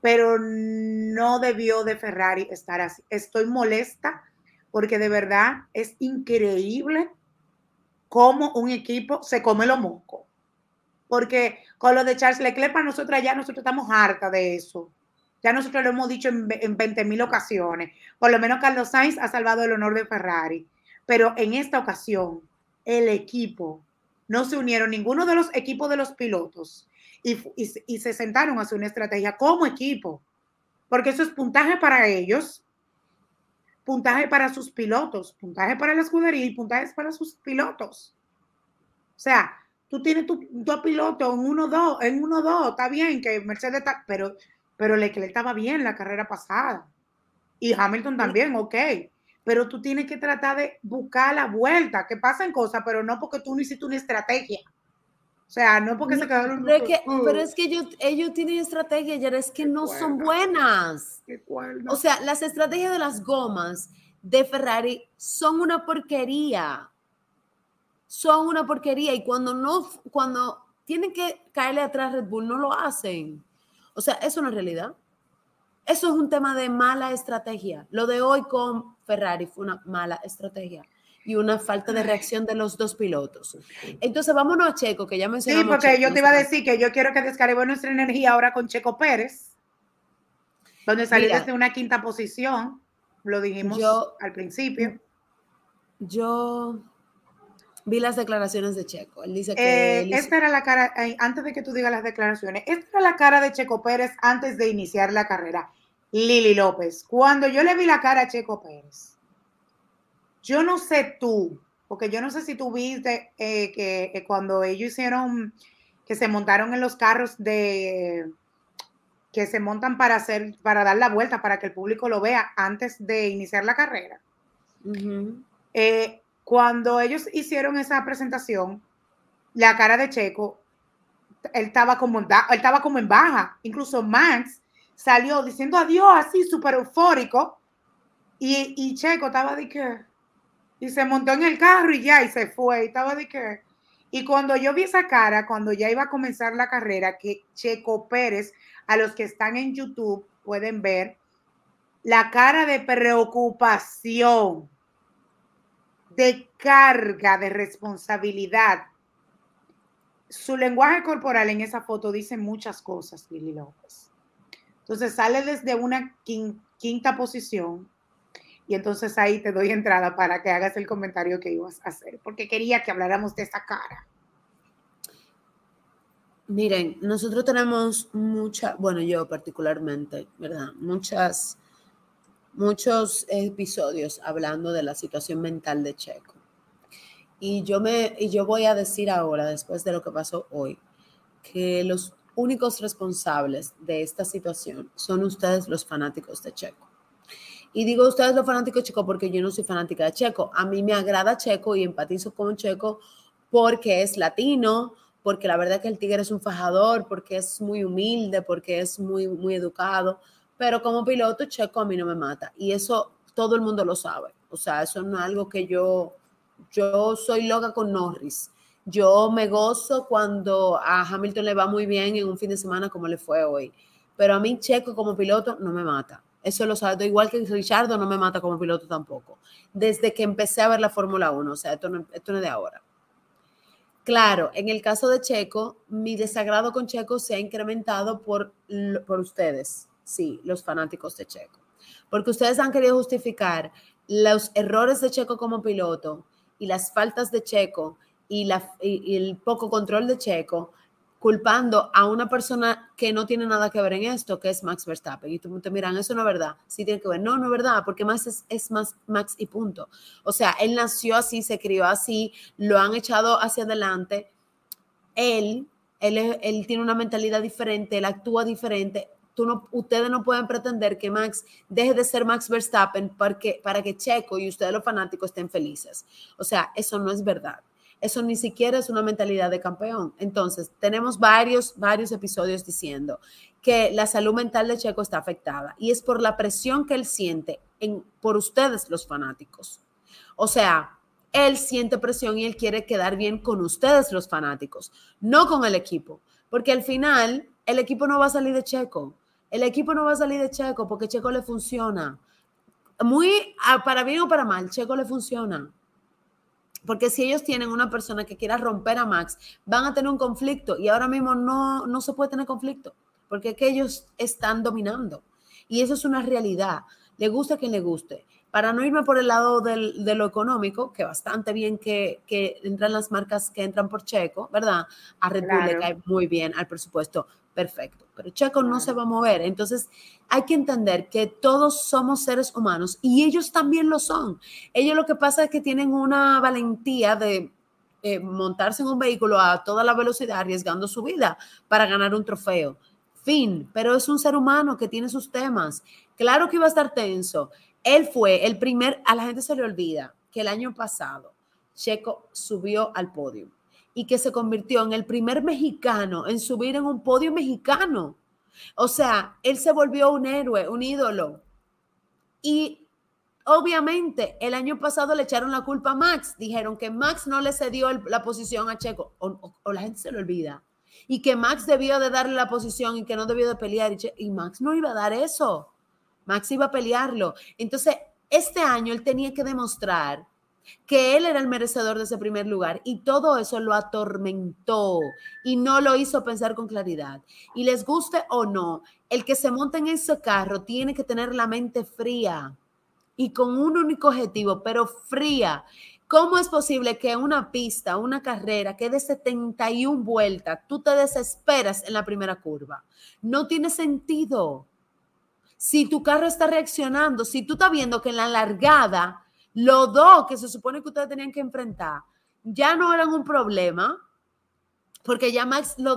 pero no debió de Ferrari estar así. Estoy molesta porque de verdad es increíble cómo un equipo se come lo moco. Porque con lo de Charles Leclerc, para nosotros ya nosotros estamos harta de eso. Ya nosotros lo hemos dicho en, en 20 mil ocasiones. Por lo menos Carlos Sainz ha salvado el honor de Ferrari. Pero en esta ocasión, el equipo, no se unieron ninguno de los equipos de los pilotos y, y, se sentaron a hacer una estrategia como equipo. Porque eso es puntaje para ellos, puntaje para sus pilotos, puntaje para la escudería y puntajes para sus pilotos. O sea, tú tienes tu, dos pilotos en uno dos, en uno dos, está bien que Mercedes está, pero pero Leclerc estaba bien la carrera pasada. Y Hamilton también, ok. Pero tú tienes que tratar de buscar la vuelta, que pasen cosas, pero no porque tú no hiciste una estrategia. O sea, no porque se quedaron. Pero, que, pero es que ellos, ellos tienen estrategias, ya es que no son buenas. O sea, las estrategias de las gomas de Ferrari son una porquería. Son una porquería. Y cuando no, cuando tienen que caerle atrás Red Bull, no lo hacen. O sea, eso no es realidad. Eso es un tema de mala estrategia. Lo de hoy con Ferrari fue una mala estrategia y una falta de reacción de los dos pilotos. Entonces, vámonos a Checo, que ya mencionamos. Sí, porque yo te iba a decir que yo quiero que descarguemos nuestra energía ahora con Checo Pérez, donde salió desde una quinta posición. Lo dijimos al principio. Yo Vi las declaraciones de Checo. Él dice que. Eh, esta era la cara, eh, antes de que tú digas las declaraciones, esta era la cara de Checo Pérez antes de iniciar la carrera. Lili López. Cuando yo le vi la cara a Checo Pérez, yo no sé tú, porque yo no sé si tú viste eh, que cuando ellos hicieron, que se montaron en los carros de que se montan para hacer, para dar la vuelta, para que el público lo vea antes de iniciar la carrera. Cuando ellos hicieron esa presentación, la cara de Checo, él estaba como en, él estaba como en baja. Incluso Max salió diciendo adiós así, súper eufórico. Y, y, Checo estaba de que, y se montó en el carro y ya, y se fue, y estaba de que. Y cuando yo vi esa cara, cuando ya iba a comenzar la carrera, que Checo Pérez, a los que están en YouTube pueden ver, la cara de preocupación de carga, de responsabilidad. Su lenguaje corporal en esa foto dice muchas cosas, Lili López. Entonces sale desde una quinta posición y entonces ahí te doy entrada para que hagas el comentario que ibas a hacer, porque quería que habláramos de esa cara. Miren, nosotros tenemos mucha, bueno, yo particularmente, ¿verdad? Muchas muchos episodios hablando de la situación mental de Checo. Y yo, me, y yo voy a decir ahora, después de lo que pasó hoy, que los únicos responsables de esta situación son ustedes los fanáticos de Checo. Y digo ustedes los fanáticos de Checo porque yo no soy fanática de Checo. A mí me agrada Checo y empatizo con Checo porque es latino, porque la verdad que el tigre es un fajador, porque es muy humilde, porque es muy, muy educado pero como piloto Checo a mí no me mata y eso todo el mundo lo sabe. O sea, eso no es algo que yo, yo soy loca con Norris. Yo me gozo cuando a Hamilton le va muy bien en un fin de semana como le fue hoy. Pero a mí Checo como piloto no me mata. Eso lo sabe, igual que Richardo no me mata como piloto tampoco. Desde que empecé a ver la Fórmula 1, o sea, esto no, esto es de ahora. Claro, en el caso de Checo, mi desagrado con Checo se ha incrementado por, por ustedes, Sí, los fanáticos de Checo. Porque ustedes han querido justificar los errores de Checo como piloto y las faltas de Checo y, el poco control de Checo culpando a una persona que no tiene nada que ver en esto, que es Max Verstappen. Y tú te miran, eso no es verdad. Sí tiene que ver. No, no es verdad, porque Max es, es más Max y punto. O sea, él nació así, se crió así, lo han echado hacia adelante. Él, él, él tiene una mentalidad diferente, él actúa diferente no, ustedes no pueden pretender que Max deje de ser Max Verstappen para que, para que Checo y ustedes los fanáticos estén felices. O sea, eso no es verdad. Eso ni siquiera es una mentalidad de campeón. Entonces, tenemos varios, varios episodios diciendo que la salud mental de Checo está afectada y es por la presión que él siente en, por ustedes los fanáticos. O sea, él siente presión y él quiere quedar bien con ustedes los fanáticos, no con el equipo, porque al final el equipo no va a salir de Checo. El equipo no va a salir de Checo porque Checo le funciona. Muy para bien o para mal, Checo le funciona. Porque si ellos tienen una persona que quiera romper a Max, van a tener un conflicto y ahora mismo no, no se puede tener conflicto porque es que ellos están dominando. Y eso es una realidad. Le gusta a quien le guste. Para no irme por el lado del, de lo económico, que bastante bien que, que, entran las marcas que entran por Checo, ¿verdad? A Red Bull le cae muy bien al presupuesto, perfecto. Pero Checo no se va a mover. Entonces, hay que entender que todos somos seres humanos y ellos también lo son. Ellos lo que pasa es que tienen una valentía de eh, montarse en un vehículo a toda la velocidad, arriesgando su vida para ganar un trofeo fin, pero es un ser humano que tiene sus temas. Claro que iba a estar tenso. Él fue el primer, a la gente se le olvida que el año pasado Checo subió al podio y que se convirtió en el primer mexicano en subir en un podio mexicano. O sea, él se volvió un héroe, un ídolo. Y obviamente el año pasado le echaron la culpa a Max. Dijeron que Max no le cedió la posición a Checo. o la gente se le olvida y que Max debió de darle la posición y que no debió de pelear. Y, Max no iba a dar eso. Max iba a pelearlo. Entonces, este año él tenía que demostrar que él era el merecedor de ese primer lugar y todo eso lo atormentó y no lo hizo pensar con claridad. Y les guste o no, el que se monta en ese carro tiene que tener la mente fría y con un único objetivo, pero fría. ¿Cómo es posible que una pista, una carrera que de 71 vueltas, tú te desesperas en la primera curva? No tiene sentido. Si tu carro está reaccionando, si tú estás viendo que en la largada, los dos que se supone que ustedes tenían que enfrentar ya no eran un problema, porque ya Max lo,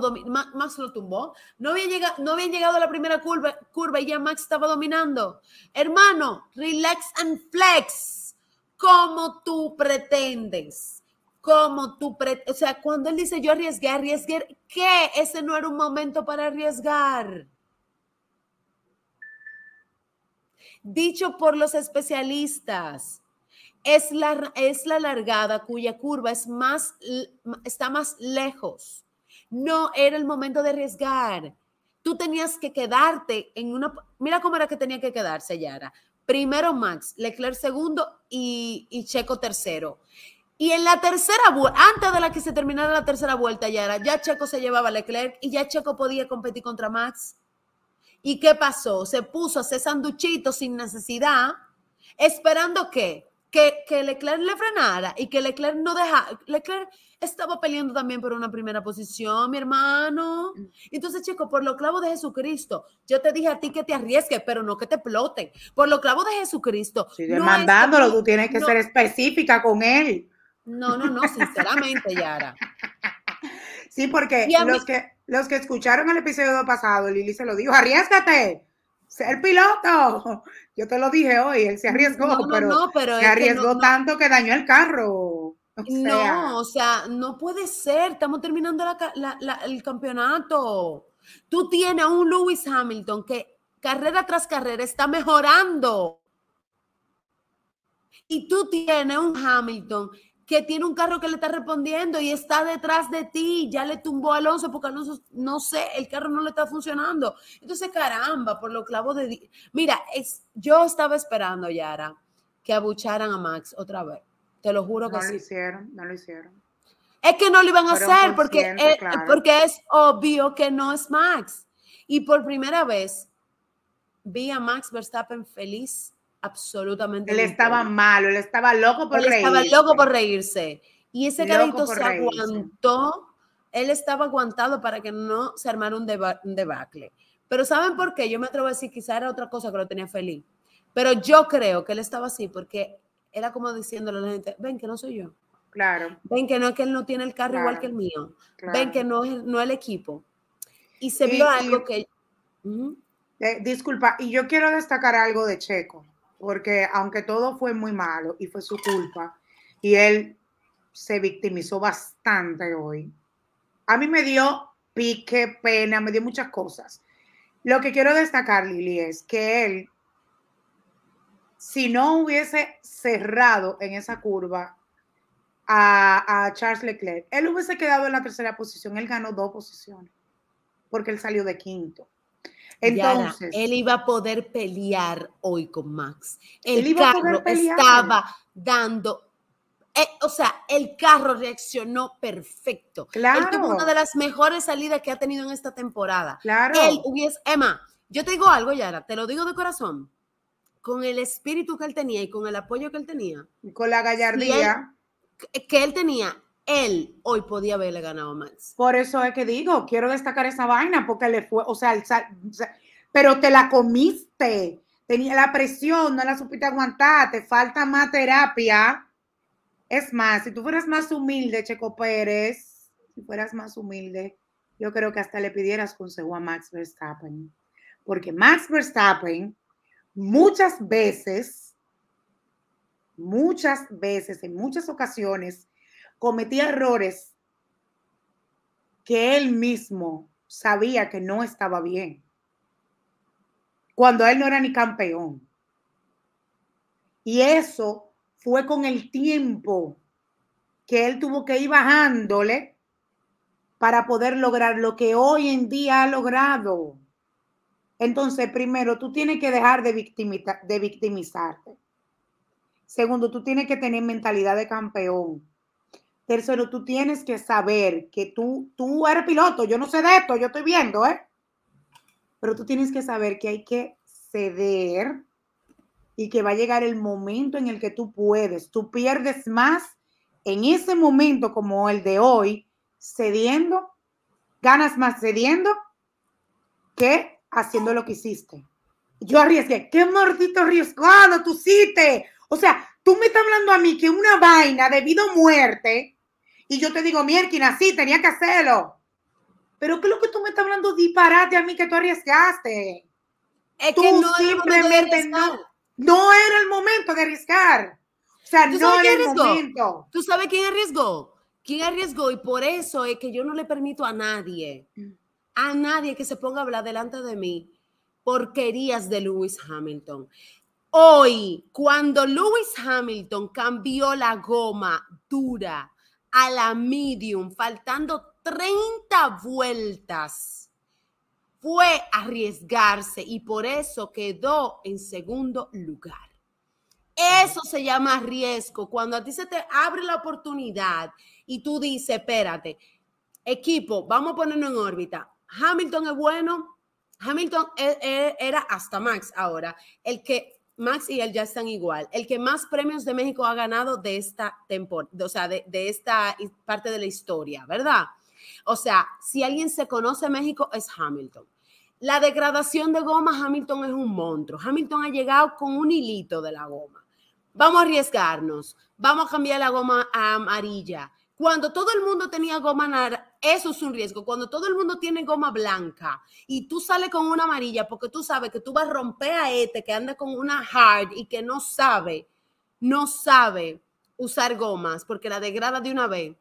Max lo tumbó. No había, llegado, no habían llegado a la primera curva, curva y ya Max estaba dominando. Hermano, relax and flex como tú pretendes. Como tú pretendes. O sea, cuando él dice yo arriesgué, arriesgué, ¿qué? Ese no era un momento para arriesgar. Dicho por los especialistas, es la, es la largada cuya curva es más, está más lejos. No era el momento de arriesgar. Tú tenías que quedarte en una... Mira cómo era que tenía que quedarse, Yara primero Max, Leclerc segundo y, Checo tercero. Y en la tercera vuelta, antes de la que se terminara la tercera vuelta, ya era, ya Checo se llevaba a Leclerc y ya Checo podía competir contra Max. ¿Y qué pasó? Se puso a hacer sanduchitos sin necesidad, esperando que, que, que Leclerc le frenara y que Leclerc no dejara. Leclerc estaba peleando también por una primera posición, mi hermano. Mm. Entonces, chico, por los clavos de Jesucristo, yo te dije a ti que te arriesgues, pero no que te exploten. Por los clavos de Jesucristo. Si demandándolo, tú tienes que ser específica con él. No, no, no, sinceramente, Yara. [laughs] Sí, porque los, que, los que escucharon el episodio pasado, Lili se lo dijo, arriesgate, ser piloto. Yo te lo dije hoy, él se arriesgó, pero, se arriesgó tanto que dañó el carro no, o sea, no puede ser. Estamos terminando el campeonato. Tú tienes a un Lewis Hamilton que carrera tras carrera está mejorando. Y tú tienes un Hamilton que tiene un carro que le está respondiendo y está detrás de ti. Ya le tumbó a Alonso porque Alonso, no sé, el carro no le está funcionando. Entonces, caramba, por lo clavo de... Mira, es, yo estaba esperando, Yara, que abucharan a Max otra vez. Te lo juro que no lo hicieron, no lo hicieron. Es que no lo iban a hacer porque, es, porque es obvio que no es Max. Y por primera vez vi a Max Verstappen feliz, absolutamente. Él estaba malo, él estaba loco por él reírse. Estaba loco por reírse. Y ese carrito se aguantó, él estaba aguantado para que no se armara un, un debacle. Pero ¿saben por qué? Yo me atrevo a decir, quizá era otra cosa que lo tenía feliz. Pero yo creo que él estaba así porque era como diciéndole a la gente, ven que no soy yo. Claro. Ven que no es que él no tiene el carro igual que el mío. Ven que no es no el equipo. Y se vio algo que... Eh, disculpa, y yo quiero destacar algo de Checo, porque aunque todo fue muy malo y fue su culpa, y él se victimizó bastante hoy, a mí me dio pique, pena, me dio muchas cosas. Lo que quiero destacar, Lili, es que él, si no hubiese cerrado en esa curva a, a Charles Leclerc, él hubiese quedado en la tercera posición. Él ganó dos posiciones porque él salió de quinto. Entonces, él iba a poder pelear hoy con Max. El carro estaba dando eh, o sea, el carro reaccionó perfecto. Claro. Él tuvo una de las mejores salidas que ha tenido en esta temporada. Claro. Él hubiese, Emma, yo te digo algo, Yara, te lo digo de corazón. Con el espíritu que él tenía y con el apoyo que él tenía. con la gallardía. que él tenía, él hoy podía haberle ganado a Max. Por eso es que digo, quiero destacar esa vaina, porque le fue, o sea, pero te la comiste. Tenía la presión, no la supiste aguantar, te falta más terapia. Es más, si tú fueras más humilde, Checo Pérez, si fueras más humilde, yo creo que hasta le pidieras consejo a Max Verstappen. Porque Max Verstappen muchas veces, muchas veces, en muchas ocasiones, cometía errores que él mismo sabía que no estaba bien, cuando él no era ni campeón. Y eso fue con el tiempo que él tuvo que ir bajándole para poder lograr lo que hoy en día ha logrado. Entonces, primero, tú tienes que dejar de, de victimizarte. Segundo, tú tienes que tener mentalidad de campeón. Tercero, tú tienes que saber que tú, tú eres piloto, yo no sé de esto, yo estoy viendo, ¿eh? Pero tú tienes que saber que hay que ceder y que va a llegar el momento en el que tú puedes. Tú pierdes más en ese momento como el de hoy, cediendo, ganas más cediendo que haciendo lo que hiciste. Yo arriesgué, qué mordito arriesgado tú hiciste. O sea, tú me estás hablando a mí que una vaina debido a muerte y yo te digo, mierda, sí, tenía que hacerlo. Pero ¿qué es lo que tú me estás hablando disparate a mí que tú arriesgaste? Es que no simplemente no, no era el momento de arriesgar. O sea, no era el momento. ¿Tú sabes quién arriesgó? ¿Quién arriesgó? Y por eso es que yo no le permito a nadie, a nadie que se ponga a hablar delante de mí porquerías de Lewis Hamilton. Hoy, cuando Lewis Hamilton cambió la goma dura a la medium, faltando 30 vueltas, fue arriesgarse y por eso quedó en segundo lugar. Eso se llama riesgo. Cuando a ti se te abre la oportunidad y tú dices, espérate, equipo, vamos a ponernos en órbita. Hamilton es bueno. Hamilton e, e, era hasta Max ahora, el que Max y él ya están igual. El que más premios de México ha ganado de esta temporada, o sea, de, esta parte de la historia, ¿verdad? O sea, si alguien se conoce México es Hamilton. La degradación de goma, Hamilton es un monstruo. Hamilton ha llegado con un hilito de la goma. Vamos a arriesgarnos. Vamos a cambiar la goma a amarilla. Cuando todo el mundo tenía goma naranja, eso es un riesgo. Cuando todo el mundo tiene goma blanca y tú sales con una amarilla porque tú sabes que tú vas a romper a este que anda con una hard y que no sabe, no sabe usar gomas porque la degrada de una vez.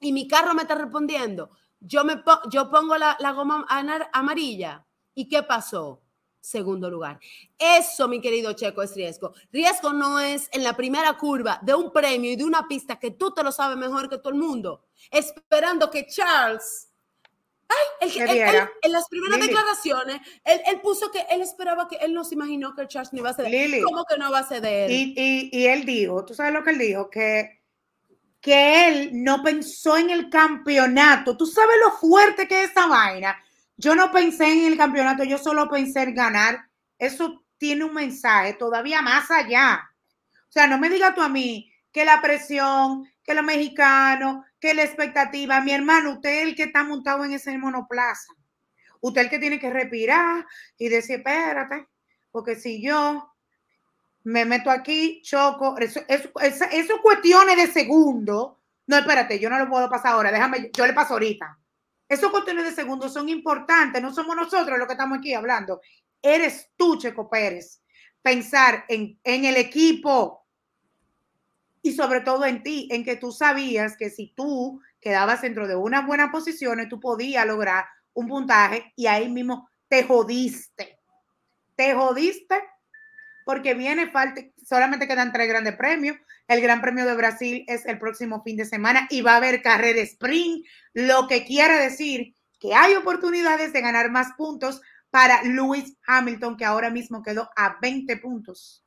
Y mi carro me está respondiendo. Yo, me yo pongo la, la goma amarilla. ¿Y qué pasó? Segundo lugar. Eso, mi querido Checo, es riesgo. Riesgo no es en la primera curva de un premio y de una pista que tú te lo sabes mejor que todo el mundo, esperando que Charles... Ay, en las primeras declaraciones, él, puso que él esperaba que él no se imaginó que Charles no iba a ceder. ¿Cómo que no va a ceder? Y, y, y él dijo, tú sabes lo que él dijo, que que él no pensó en el campeonato. Tú sabes lo fuerte que es esa vaina. Yo no pensé en el campeonato, yo solo pensé en ganar. Eso tiene un mensaje todavía más allá. O sea, no me digas tú a mí que la presión, que los mexicanos, que la expectativa. Mi hermano, usted es el que está montado en ese monoplaza. Usted es el que tiene que respirar y decir, espérate, porque si yo me meto aquí, choco, eso, eso, eso, cuestiones de segundo. No, espérate, yo no lo puedo pasar ahora, déjame, yo le paso ahorita. Esos cuestiones de segundos son importantes, no somos nosotros los que estamos aquí hablando. Eres tú, Checo Pérez. Pensar en, en el equipo y sobre todo en ti, en que tú sabías que si tú quedabas dentro de unas buenas posiciones, tú podías lograr un puntaje y ahí mismo te jodiste. Te jodiste porque viene falta, solamente quedan tres grandes premios. El Gran Premio de Brasil es el próximo fin de semana y va a haber carrera sprint, lo que quiere decir que hay oportunidades de ganar más puntos para Lewis Hamilton, que ahora mismo quedó a 20 puntos.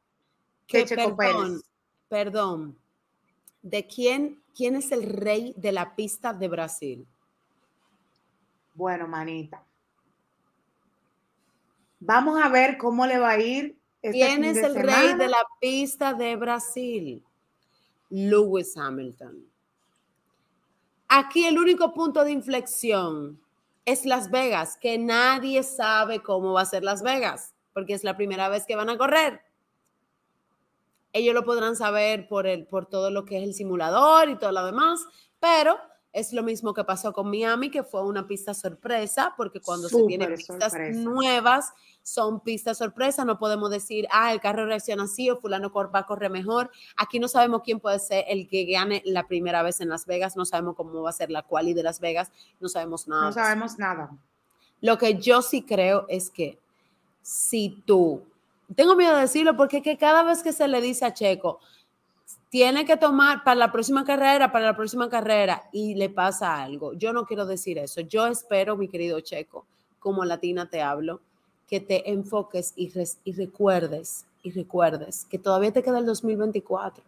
Que, perdón, perdón, ¿de quién, quién es el rey de la pista de Brasil? Bueno, manita. Vamos a ver cómo le va a ir. Este ¿Quién es el rey de la pista de Brasil? Lewis Hamilton. Aquí el único punto de inflexión es Las Vegas, que nadie sabe cómo va a ser Las Vegas, porque es la primera vez que van a correr. Ellos lo podrán saber por, el, por todo lo que es el simulador y todo lo demás, pero es lo mismo que pasó con Miami, que fue una pista sorpresa, porque cuando se tienen pistas nuevas, son pistas sorpresa. No podemos decir, ah, el carro reacciona así o fulano va a correr mejor. Aquí no sabemos quién puede ser el que gane la primera vez en Las Vegas. No sabemos cómo va a ser la quali de Las Vegas. No sabemos nada. No sabemos nada. Lo que yo sí creo es que si tú, tengo miedo de decirlo porque que cada vez que se le dice a Checo, tiene que tomar para la próxima carrera, para la próxima carrera, y le pasa algo. Yo no quiero decir eso. Yo espero, mi querido Checo, como latina te hablo, que te enfoques y, y recuerdes, y recuerdes que todavía te queda el 2024.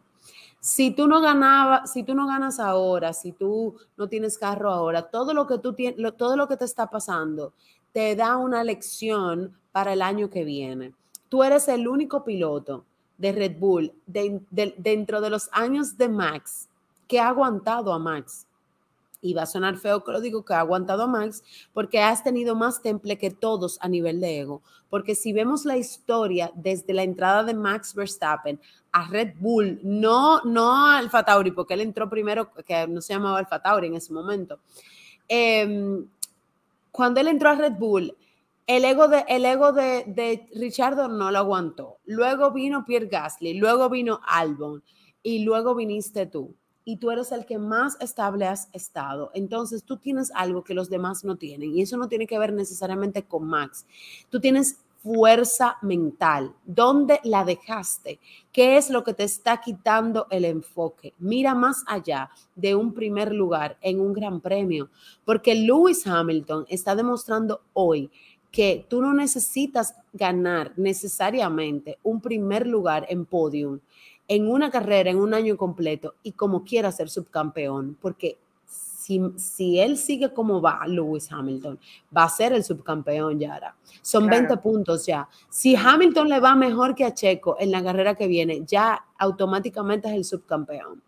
Si tú no ganabas, si tú no ganas ahora, si tú no tienes carro ahora, todo lo que tú tienes, todo lo que te está pasando te da una lección para el año que viene. Tú eres el único piloto de Red Bull dentro de los años de Max que ha aguantado a Max. Y va a sonar feo que lo digo que ha aguantado Max porque has tenido más temple que todos a nivel de ego. Porque si vemos la historia desde la entrada de Max Verstappen a Red Bull, no, no a Alfa Tauri, porque él entró primero, que no se llamaba Alfa Tauri en ese momento. Em, cuando él entró a Red Bull, el ego de, el ego de, de Richardo no lo aguantó. Luego vino Pierre Gasly, luego vino Albon y luego viniste tú. Y tú eres el que más estable has estado. Entonces tú tienes algo que los demás no tienen. Y eso no tiene que ver necesariamente con Max. Tú tienes fuerza mental. ¿Dónde la dejaste? ¿Qué es lo que te está quitando el enfoque? Mira más allá de un primer lugar en un gran premio, porque Lewis Hamilton está demostrando hoy que tú no necesitas ganar necesariamente un primer lugar en podium en una carrera, en un año completo, y como quiera ser subcampeón, porque si, si, él sigue como va, Lewis Hamilton, va a ser el subcampeón, Yara. Son 20 puntos ya. Si Hamilton le va mejor que a Checo en la carrera que viene, ya automáticamente es el subcampeón.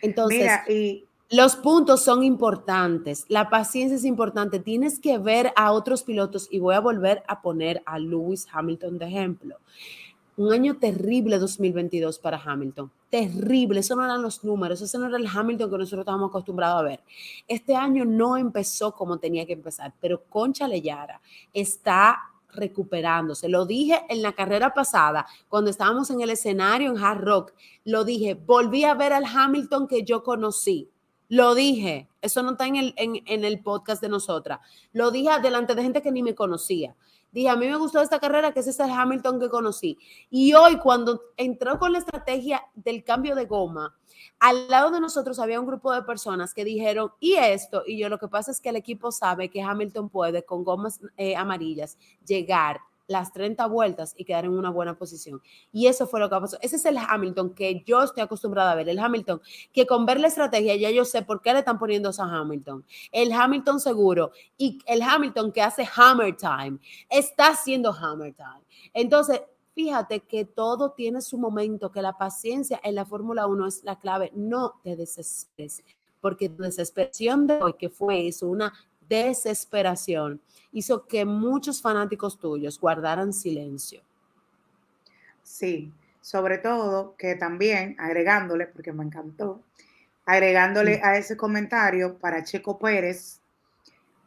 Entonces, y los puntos son importantes, la paciencia es importante. Tienes que ver a otros pilotos y voy a volver a poner a Lewis Hamilton de ejemplo. Un año terrible 2022 para Hamilton. Terrible, eso no eran los números, ese no era el Hamilton que nosotros estábamos acostumbrados a ver. Este año no empezó como tenía que empezar, pero Concha Leyara está recuperándose. Lo dije en la carrera pasada, cuando estábamos en el escenario en Hard Rock, lo dije, volví a ver al Hamilton que yo conocí lo dije, eso no está en el, en, el podcast de nosotras. Lo dije delante de gente que ni me conocía. Dije, a mí me gustó esta carrera, que es ese Hamilton que conocí. Y hoy, cuando entró con la estrategia del cambio de goma, al lado de nosotros había un grupo de personas que dijeron, ¿y esto? Y yo lo que pasa es que el equipo sabe que Hamilton puede con gomas eh, amarillas llegar las 30 vueltas y quedar en una buena posición. Y eso fue lo que pasó. Ese es el Hamilton que yo estoy acostumbrada a ver, el Hamilton que con ver la estrategia ya yo sé por qué le están poniendo a Hamilton. El Hamilton seguro y el Hamilton que hace Hammer Time está haciendo Hammer Time. Entonces, fíjate que todo tiene su momento, que la paciencia en la Fórmula 1 es la clave. No te desesperes, porque tu desesperación de hoy, que fue eso, una desesperación, hizo que muchos fanáticos tuyos guardaran silencio. Sí, sobre todo que también agregándole, porque me encantó, agregándole a ese comentario para Checo Pérez,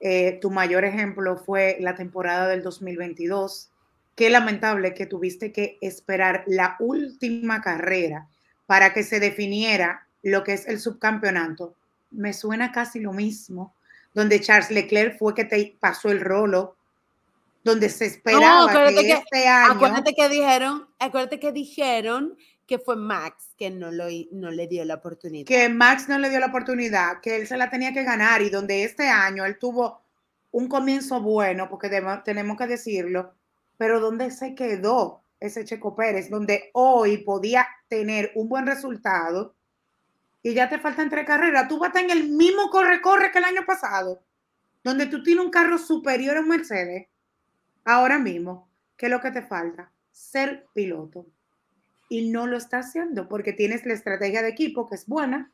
eh, tu mayor ejemplo fue la temporada del 2022. Qué lamentable que tuviste que esperar la última carrera para que se definiera lo que es el subcampeonato. Me suena casi lo mismo donde Charles Leclerc fue que te pasó el rolo donde se esperaba que, este año... Acuérdate que dijeron, acuérdate que dijeron que fue Max que no, lo, no le dio la oportunidad. Que Max no le dio la oportunidad, que él se la tenía que ganar y donde este año él tuvo un comienzo bueno, porque tenemos que decirlo, pero donde se quedó ese Checo Pérez, donde hoy podía tener un buen resultado y ya te faltan tres carreras, tú vas a estar en el mismo corre-corre que el año pasado, donde tú tienes un carro superior a un Mercedes, ahora mismo, ¿qué es lo que te falta? Ser piloto. Y no lo está haciendo porque tienes la estrategia de equipo que es buena,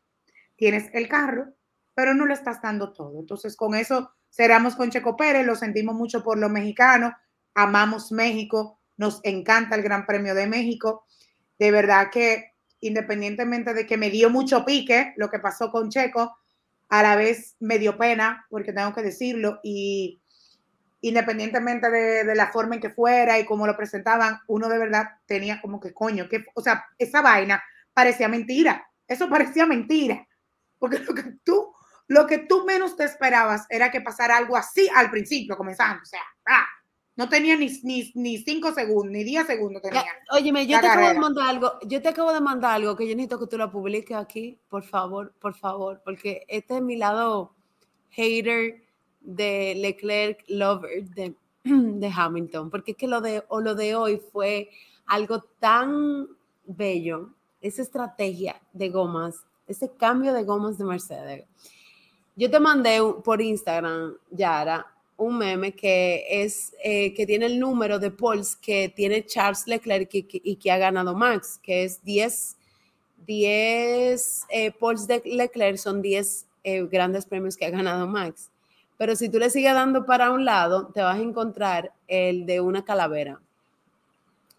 tienes el carro, pero no lo estás dando todo. Entonces, con eso cerramos con Checo Pérez, lo sentimos mucho por los mexicanos, amamos México, nos encanta el Gran Premio de México. De verdad que independientemente de que me dio mucho pique lo que pasó con Checo, a la vez me dio pena, porque tengo que decirlo, y independientemente de, la forma en que fuera y cómo lo presentaban, uno de verdad tenía como que coño, que, o sea, esa vaina parecía mentira, eso parecía mentira, porque lo que tú, lo que tú menos te esperabas era que pasara algo así al principio, comenzando, o sea, ah, no tenía ni, ni, cinco segundos, ni diez segundos tenía. Óyeme, yo te acabo de mandar algo, yo te acabo de mandar algo que yo necesito que tú lo publiques aquí, por favor, por favor, porque este es mi lado hater de Leclerc lover de, [clears throat] de Hamilton, porque es que lo de, o lo de hoy fue algo tan bello, esa estrategia de gomas, ese cambio de gomas de Mercedes. Yo te mandé por Instagram, Yara, un meme que es eh, que tiene el número de poles que tiene Charles Leclerc y, que ha ganado Max, que es 10, 10 eh, poles de Leclerc son 10 eh, grandes premios que ha ganado Max. Pero si tú le sigues dando para un lado, te vas a encontrar el de una calavera.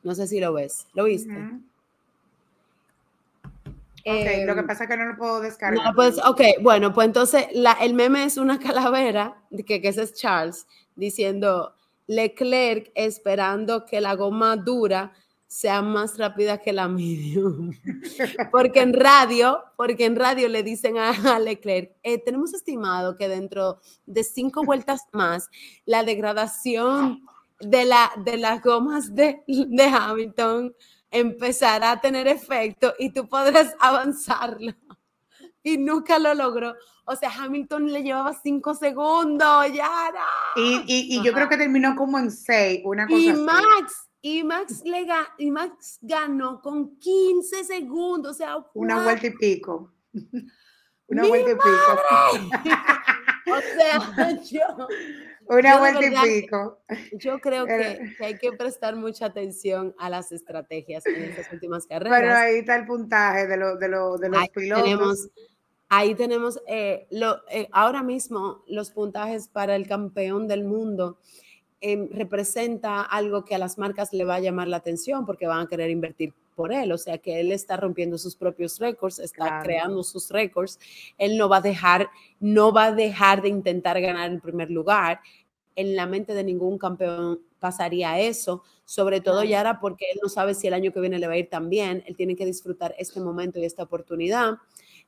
No sé si lo ves. ¿Lo viste? Ok, lo que em, pasa es que no lo puedo descargar. No puedes, ok, bueno, pues entonces la, el meme es una [laughs] calavera, que, que ese es Charles, diciendo Leclerc esperando que la goma dura sea más rápida que la medium. [laughs] porque en radio, porque en radio le dicen a, Leclerc, eh, tenemos estimado que dentro de cinco vueltas más, la degradación de, la, de las gomas de, de Hamilton empezará a tener efecto y tú podrás [laughs] avanzarlo. Y nunca lo logró. O sea, Hamilton le llevaba cinco segundos, ya. Y, y, yo creo que terminó como en seis, una cosa y Max, y Max, le y Max ganó con 15 segundos, o sea, una vuelta y pico. [laughs] Una vuelta y pico. [laughs] o sea, yo, una vuelta y pico. Yo creo que, hay que prestar mucha atención a las estrategias en estas últimas carreras. Pero ahí está el puntaje de, de, los ahí pilotos. Tenemos, ahí tenemos eh, lo, eh, ahora mismo los puntajes para el campeón del mundo. Em, representa algo que a las marcas le va a llamar la atención porque van a querer invertir por él, o sea que él está rompiendo sus propios récords, está creando sus récords, él no va a dejar, no va a dejar de intentar ganar el primer lugar, en la mente de ningún campeón pasaría eso, sobre todo ya era porque él no sabe si el año que viene le va a ir tan bien, él tiene que disfrutar este momento y esta oportunidad.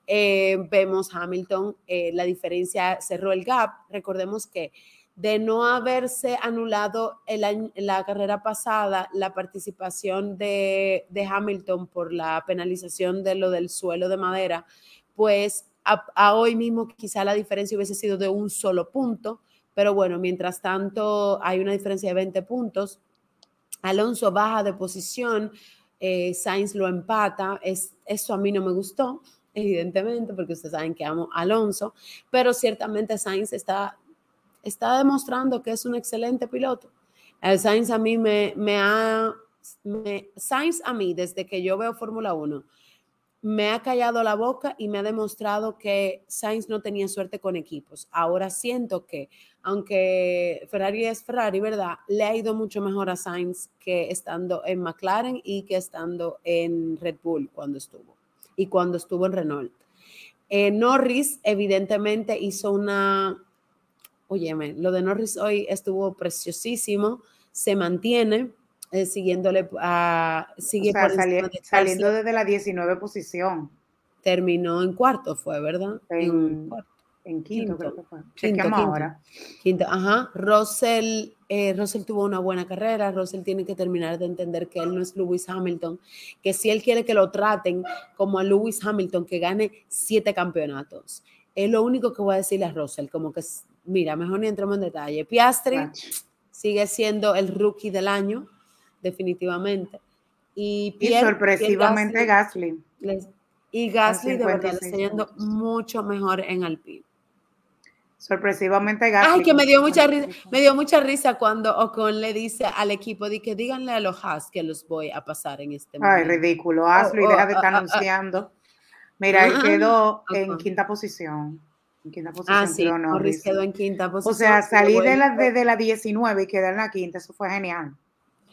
Eh, vemos Hamilton, eh, la diferencia cerró el gap, recordemos que de no haberse anulado el la carrera pasada la participación de, Hamilton por la penalización de lo del suelo de madera, pues a hoy mismo quizá la diferencia hubiese sido de un solo punto, pero bueno, mientras tanto hay una diferencia de 20 puntos. Alonso baja de posición, eh, Sainz lo empata, es, eso a mí no me gustó, evidentemente, porque ustedes saben que amo a Alonso, pero ciertamente Sainz está, está demostrando que es un excelente piloto. El Sainz a mí me, me ha, Sainz a mí, desde que yo veo Fórmula 1, me ha callado la boca y me ha demostrado que Sainz no tenía suerte con equipos. Ahora siento que, aunque Ferrari es Ferrari, ¿verdad? Le ha ido mucho mejor a Sainz que estando en McLaren y que estando en Red Bull cuando estuvo y cuando estuvo en Renault. Eh, Norris evidentemente hizo una, óyeme, lo de Norris hoy estuvo preciosísimo, se mantiene eh, siguiéndole a... Sigue saliendo desde la 19 posición. Terminó en cuarto, fue, ¿verdad? En, en quinto, creo que fue. Quinto, quinto. ahora. Quinto, ajá. Russell, eh, Russell tuvo una buena carrera. Russell tiene que terminar de entender que él no es Lewis Hamilton, que si él quiere que lo traten como a Lewis Hamilton, que gane siete campeonatos. Es lo único que voy a decirle a Russell, como que, mira, mejor ni entremos en detalle. Piastri Ach, sigue siendo el rookie del año, definitivamente. Y, Y Pierre- sorpresivamente Pierre Gasly. les- y Gasly de verdad está 56 yendo mucho mejor en Alpine. Sorpresivamente Gasly. Ay, que me dio mucha risa, me dio mucha risa cuando Ocon le dice al equipo de que díganle a los Haas que los voy a pasar en este Ay, momento. ridículo. Hazlo y oh, deja de ah, estar ah. anunciando. Mira, él [laughs] quedó en quinta posición. En quinta posición Ah, sí, Norris quedó en quinta O posición. sea, salir de la, de, de la 19 y quedar en la quinta, eso fue genial.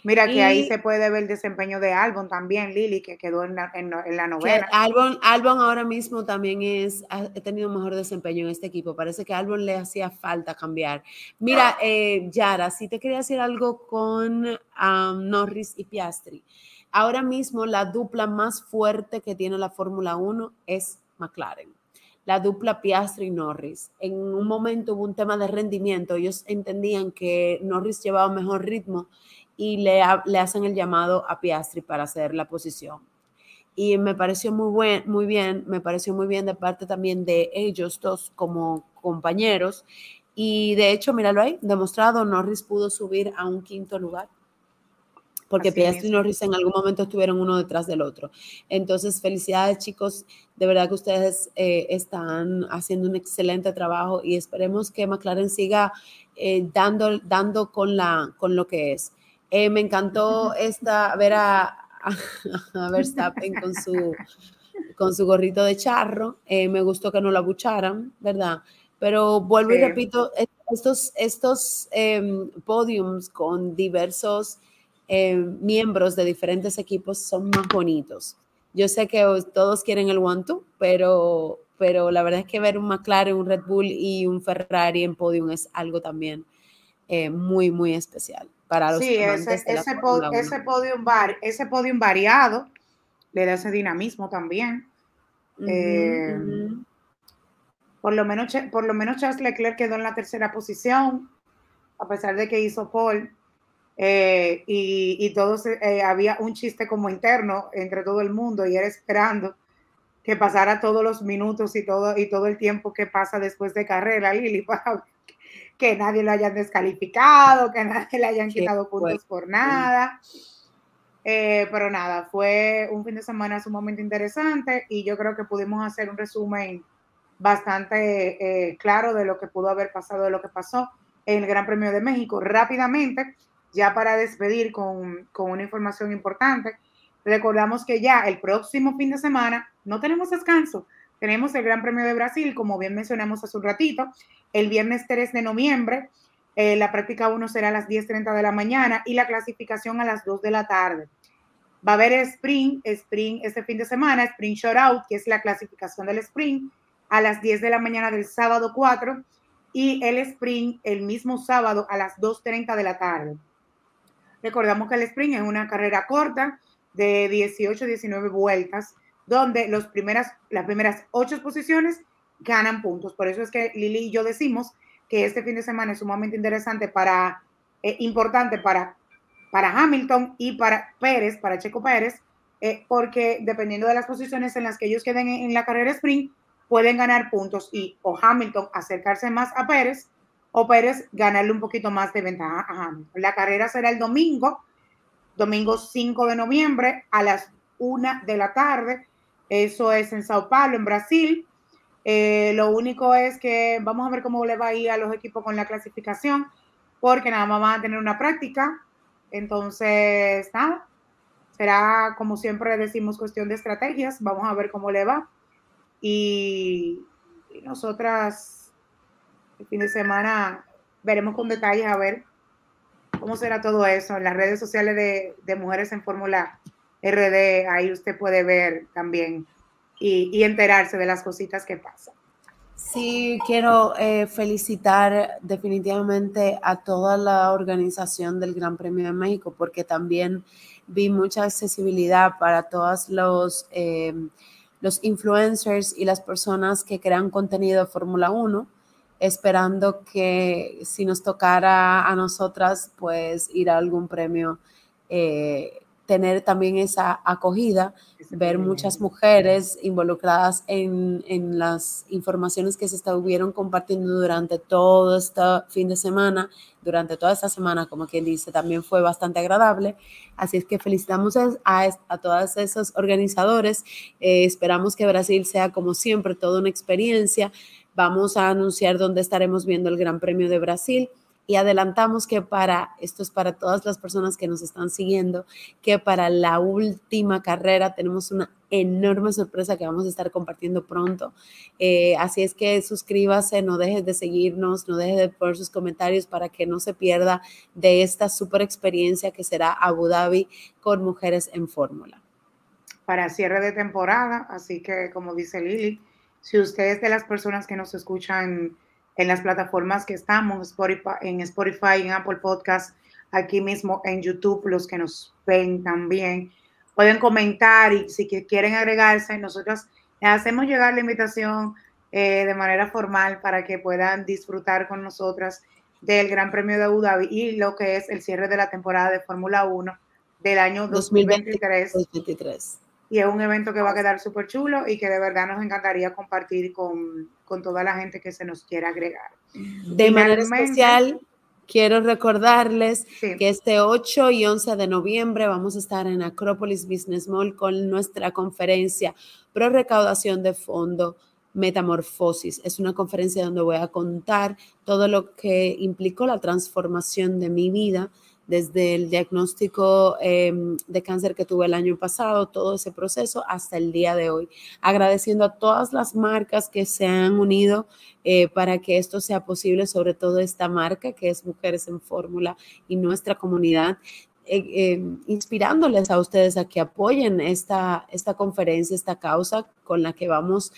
Mira que ahí se puede ver el desempeño de Albon también, Lili, que quedó en la, en, en la novena. Albon, Albon ahora mismo también es, ha ha tenido mejor desempeño en este equipo. Parece que a Albon le hacía falta cambiar. Mira, eh, Yara, si te quería decir algo con um, Norris y Piastri. Ahora mismo la dupla más fuerte que tiene la Fórmula 1 es McLaren. La dupla Piastri Norris. En un momento hubo un tema de rendimiento. Ellos entendían que Norris llevaba mejor ritmo y le, le hacen el llamado a Piastri para hacer la posición y me pareció muy buen, muy bien, me pareció muy bien de parte también de ellos dos como compañeros. Y de hecho, míralo ahí, demostrado, Norris pudo subir a un quinto lugar. Porque Piastri y. Norris en algún momento estuvieron uno detrás del otro. Entonces, felicidades chicos, de verdad que ustedes eh, están haciendo un excelente trabajo y esperemos que McLaren siga eh, dando, dando con, la, con lo que es. Eh, me encantó [laughs] esta, ver a, a Verstappen con su, con su gorrito de charro. Me gustó que no lo abucharan, ¿verdad? Pero vuelvo y Sí. repito, est- estos, estos em, podiums con diversos em, miembros de diferentes equipos son más bonitos. Yo sé que os- todos quieren el one-two, pero, pero la verdad es que ver un McLaren, un Red Bull y un Ferrari en podium es algo también eh, muy, muy especial para los Sí, ese, de la ese, po- Fórmula 1. ese, podium var- ese podium variado le da ese dinamismo también. Ujú, eh, ujú. Por lo menos, por lo menos Charles Leclerc quedó en la tercera posición, a pesar de que hizo Paul. Eh, y, y todos eh, había un chiste como interno entre todo el mundo y era esperando que pasara todos los minutos y todo y todo el tiempo que pasa después de carrera, Lili, [laughs] para ver que nadie lo hayan descalificado, que nadie le hayan quitado puntos por nada. Eh, pero nada, fue un fin de semana sumamente interesante y yo creo que pudimos hacer un resumen bastante eh, claro de lo que pudo haber pasado, de lo que pasó en el Gran Premio de México. Rápidamente, ya para despedir con, con una información importante, recordamos que ya el próximo fin de semana no tenemos descanso, tenemos el Gran Premio de Brasil, como bien mencionamos hace un ratito, el viernes 3 de noviembre, eh, la práctica 1 será a las 10.30 de la mañana y la clasificación a las 2 de la tarde. Va a haber sprint, sprint este fin de semana, sprint shootout, que es la clasificación del sprint, a las 10 de la mañana del sábado 4 y el sprint el mismo sábado a las 2.30 de la tarde. Recordamos que el sprint es una carrera corta de 18, 19 vueltas, donde los primeras, las primeras ocho posiciones ganan puntos. Por eso es que Lili y yo decimos que este fin de semana es sumamente interesante para, eh, importante para, para Hamilton y para Pérez, para Checo Pérez, eh, porque dependiendo de las posiciones en las que ellos queden en, en la carrera sprint, pueden ganar puntos y o Hamilton acercarse más a Pérez o Pérez ganarle un poquito más de ventaja. La carrera será el domingo, domingo 5 de noviembre a las 1 de la tarde. Eso es en Sao Paulo, en Brasil. Eh, lo único es que vamos a ver cómo le va a ir a los equipos con la clasificación, porque nada más van a tener una práctica. Entonces, nada, será como siempre decimos cuestión de estrategias. Vamos a ver cómo le va. Y, y nosotras el fin de semana veremos con detalles a ver cómo será todo eso en las redes sociales de, de Mujeres en Fórmula RD. Ahí usted puede ver también y, y, enterarse de las cositas que pasan. Sí, quiero eh, felicitar definitivamente a toda la organización del Gran Premio de México porque también vi mucha accesibilidad para todos los... Eh, los influencers y las personas que crean contenido de Fórmula 1, esperando que si nos tocara a nosotras, pues ir a algún premio eh, tener también esa acogida, ver muchas mujeres involucradas en, en, las informaciones que se estuvieron compartiendo durante todo este fin de semana, durante toda esta semana, como quien dice, también fue bastante agradable. Así es que felicitamos a, a, todos esos organizadores. Eh, esperamos que Brasil sea, como siempre, toda una experiencia. Vamos a anunciar dónde estaremos viendo el Gran Premio de Brasil y adelantamos que para, esto es para todas las personas que nos están siguiendo, que para la última carrera tenemos una enorme sorpresa que vamos a estar compartiendo pronto. Eh, así es que suscríbase, no dejes de seguirnos, no dejes de poner sus comentarios para que no se pierda de esta super experiencia que será Abu Dhabi con mujeres en fórmula. Para cierre de temporada, así que como dice Lili, si ustedes de las personas que nos escuchan en las plataformas que estamos, Spotify, en Spotify, en Apple Podcast, aquí mismo en YouTube, los que nos ven también, pueden comentar y si quieren agregarse, nosotros les hacemos llegar la invitación eh, de manera formal para que puedan disfrutar con nosotras del Gran Premio de Abu Dhabi y lo que es el cierre de la temporada de Fórmula 1 del año 2023. 2023 y es un evento que va a quedar súper chulo y que de verdad nos encantaría compartir con, toda la gente que se nos quiera agregar. De manera especial, quiero recordarles que este 8 y 11 de noviembre vamos a estar en Acropolis Business Mall con nuestra conferencia Pro Recaudación de Fondo. Metamorfosis. Es una conferencia donde voy a contar todo lo que implicó la transformación de mi vida desde el diagnóstico em, de cáncer que tuve el año pasado, todo ese proceso hasta el día de hoy. Agradeciendo a todas las marcas que se han unido eh, para que esto sea posible, sobre todo esta marca que es Mujeres en Fórmula y nuestra comunidad. Eh, em, inspirándoles a ustedes a que apoyen esta, esta conferencia, esta causa con la que vamos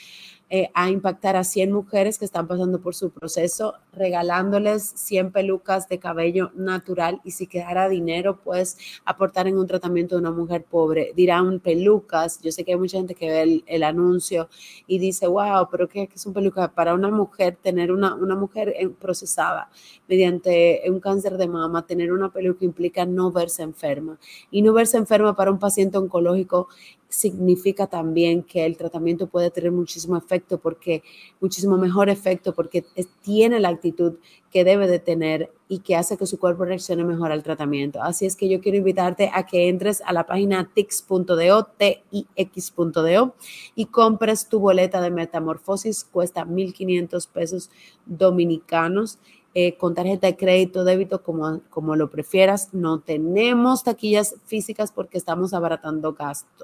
eh, a impactar a 100 mujeres que están pasando por su proceso, regalándoles 100 pelucas de cabello natural y si quedara dinero, pues aportar en un tratamiento de una mujer pobre. Dirán pelucas, yo sé que hay mucha gente que ve el, anuncio y dice, wow, pero ¿qué, es un peluca? Para una mujer, tener una, una mujer procesada mediante un cáncer de mama, tener una peluca implica no verse enferma. Y no verse enferma para un paciente oncológico significa también que el tratamiento puede tener muchísimo efecto porque muchísimo mejor efecto porque tiene la actitud que debe de tener y que hace que su cuerpo reaccione mejor al tratamiento. Así es que yo quiero invitarte a que entres a la página tix.do, tix.do y compres tu boleta de metamorfosis, cuesta 1.500 pesos dominicanos eh, con tarjeta de crédito, débito, como, como lo prefieras. No tenemos taquillas físicas porque estamos abaratando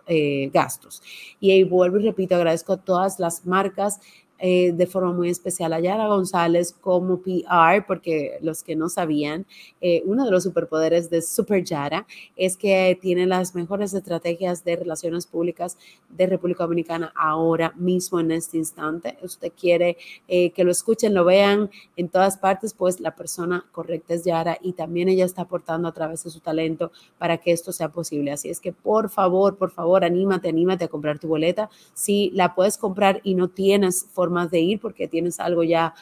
eh, gastos. Y ahí vuelvo y repito, agradezco a todas las marcas eh, de forma muy especial a Yara González como PR, porque los que no sabían, eh, uno de los superpoderes de Super Yara es que tiene las mejores estrategias de relaciones públicas de República Dominicana ahora mismo en este instante. Usted quiere eh, que lo escuchen, lo vean en todas partes, pues la persona correcta es Yara y también ella está aportando a través de su talento para que esto sea posible. Así es que por favor, por favor, anímate, anímate a comprar tu boleta. Si la puedes comprar y no tienes más de ir porque tienes algo ya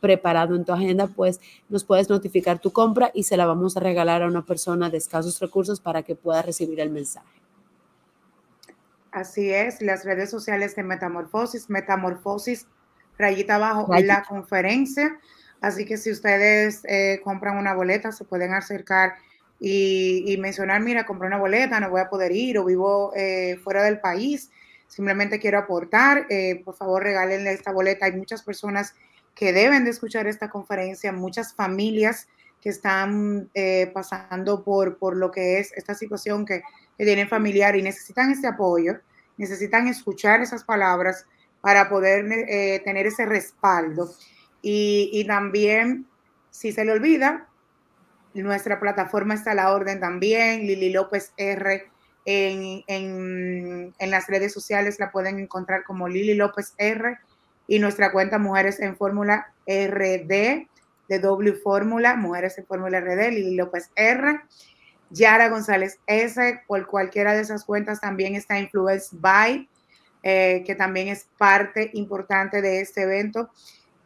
preparado en tu agenda, pues nos puedes notificar tu compra y se la vamos a regalar a una persona de escasos recursos para que pueda recibir el mensaje. Así es, las redes sociales de Metamorfosis, Metamorfosis, rayita abajo en la conferencia. Así que si ustedes eh, compran una boleta, se pueden acercar y, mencionar, mira, compré una boleta, no voy a poder ir o vivo eh, fuera del país simplemente quiero aportar, eh, por favor regálenle esta boleta. Hay muchas personas que deben de escuchar esta conferencia, muchas familias que están eh, pasando por, por lo que es esta situación que, tienen familiar y necesitan este apoyo, necesitan escuchar esas palabras para poder eh, tener ese respaldo. Y, y, también, si se le olvida, nuestra plataforma está a la orden también, Lili López R en, las redes sociales la pueden encontrar como Lili López R y nuestra cuenta Mujeres en Fórmula RD de W Fórmula, Mujeres en Fórmula RD, Lili López R. Yara González S, por cualquiera de esas cuentas también está Influence by eh, que también es parte importante de este evento.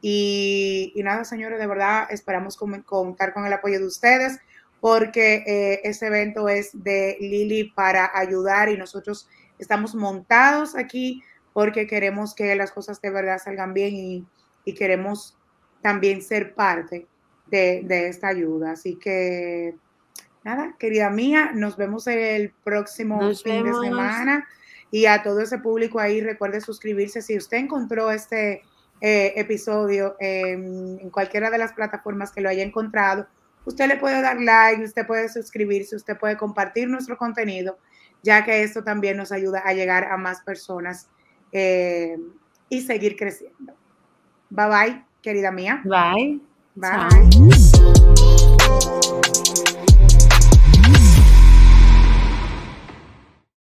Y, nada, señores, de verdad esperamos contar con el apoyo de ustedes porque eh, este evento es de Lili para ayudar y nosotros estamos montados aquí porque queremos que las cosas de verdad salgan bien y, queremos también ser parte de, esta ayuda. Así que, nada, querida mía, nos vemos el próximo fin de semana. Y a todo ese público ahí, recuerde suscribirse. Si usted encontró este eh, episodio en cualquiera de las plataformas que lo haya encontrado, usted le puede dar like, usted puede suscribirse, usted puede compartir nuestro contenido, ya que esto también nos ayuda a llegar a más personas eh, y seguir creciendo. Bye bye, querida mía. Bye. Bye.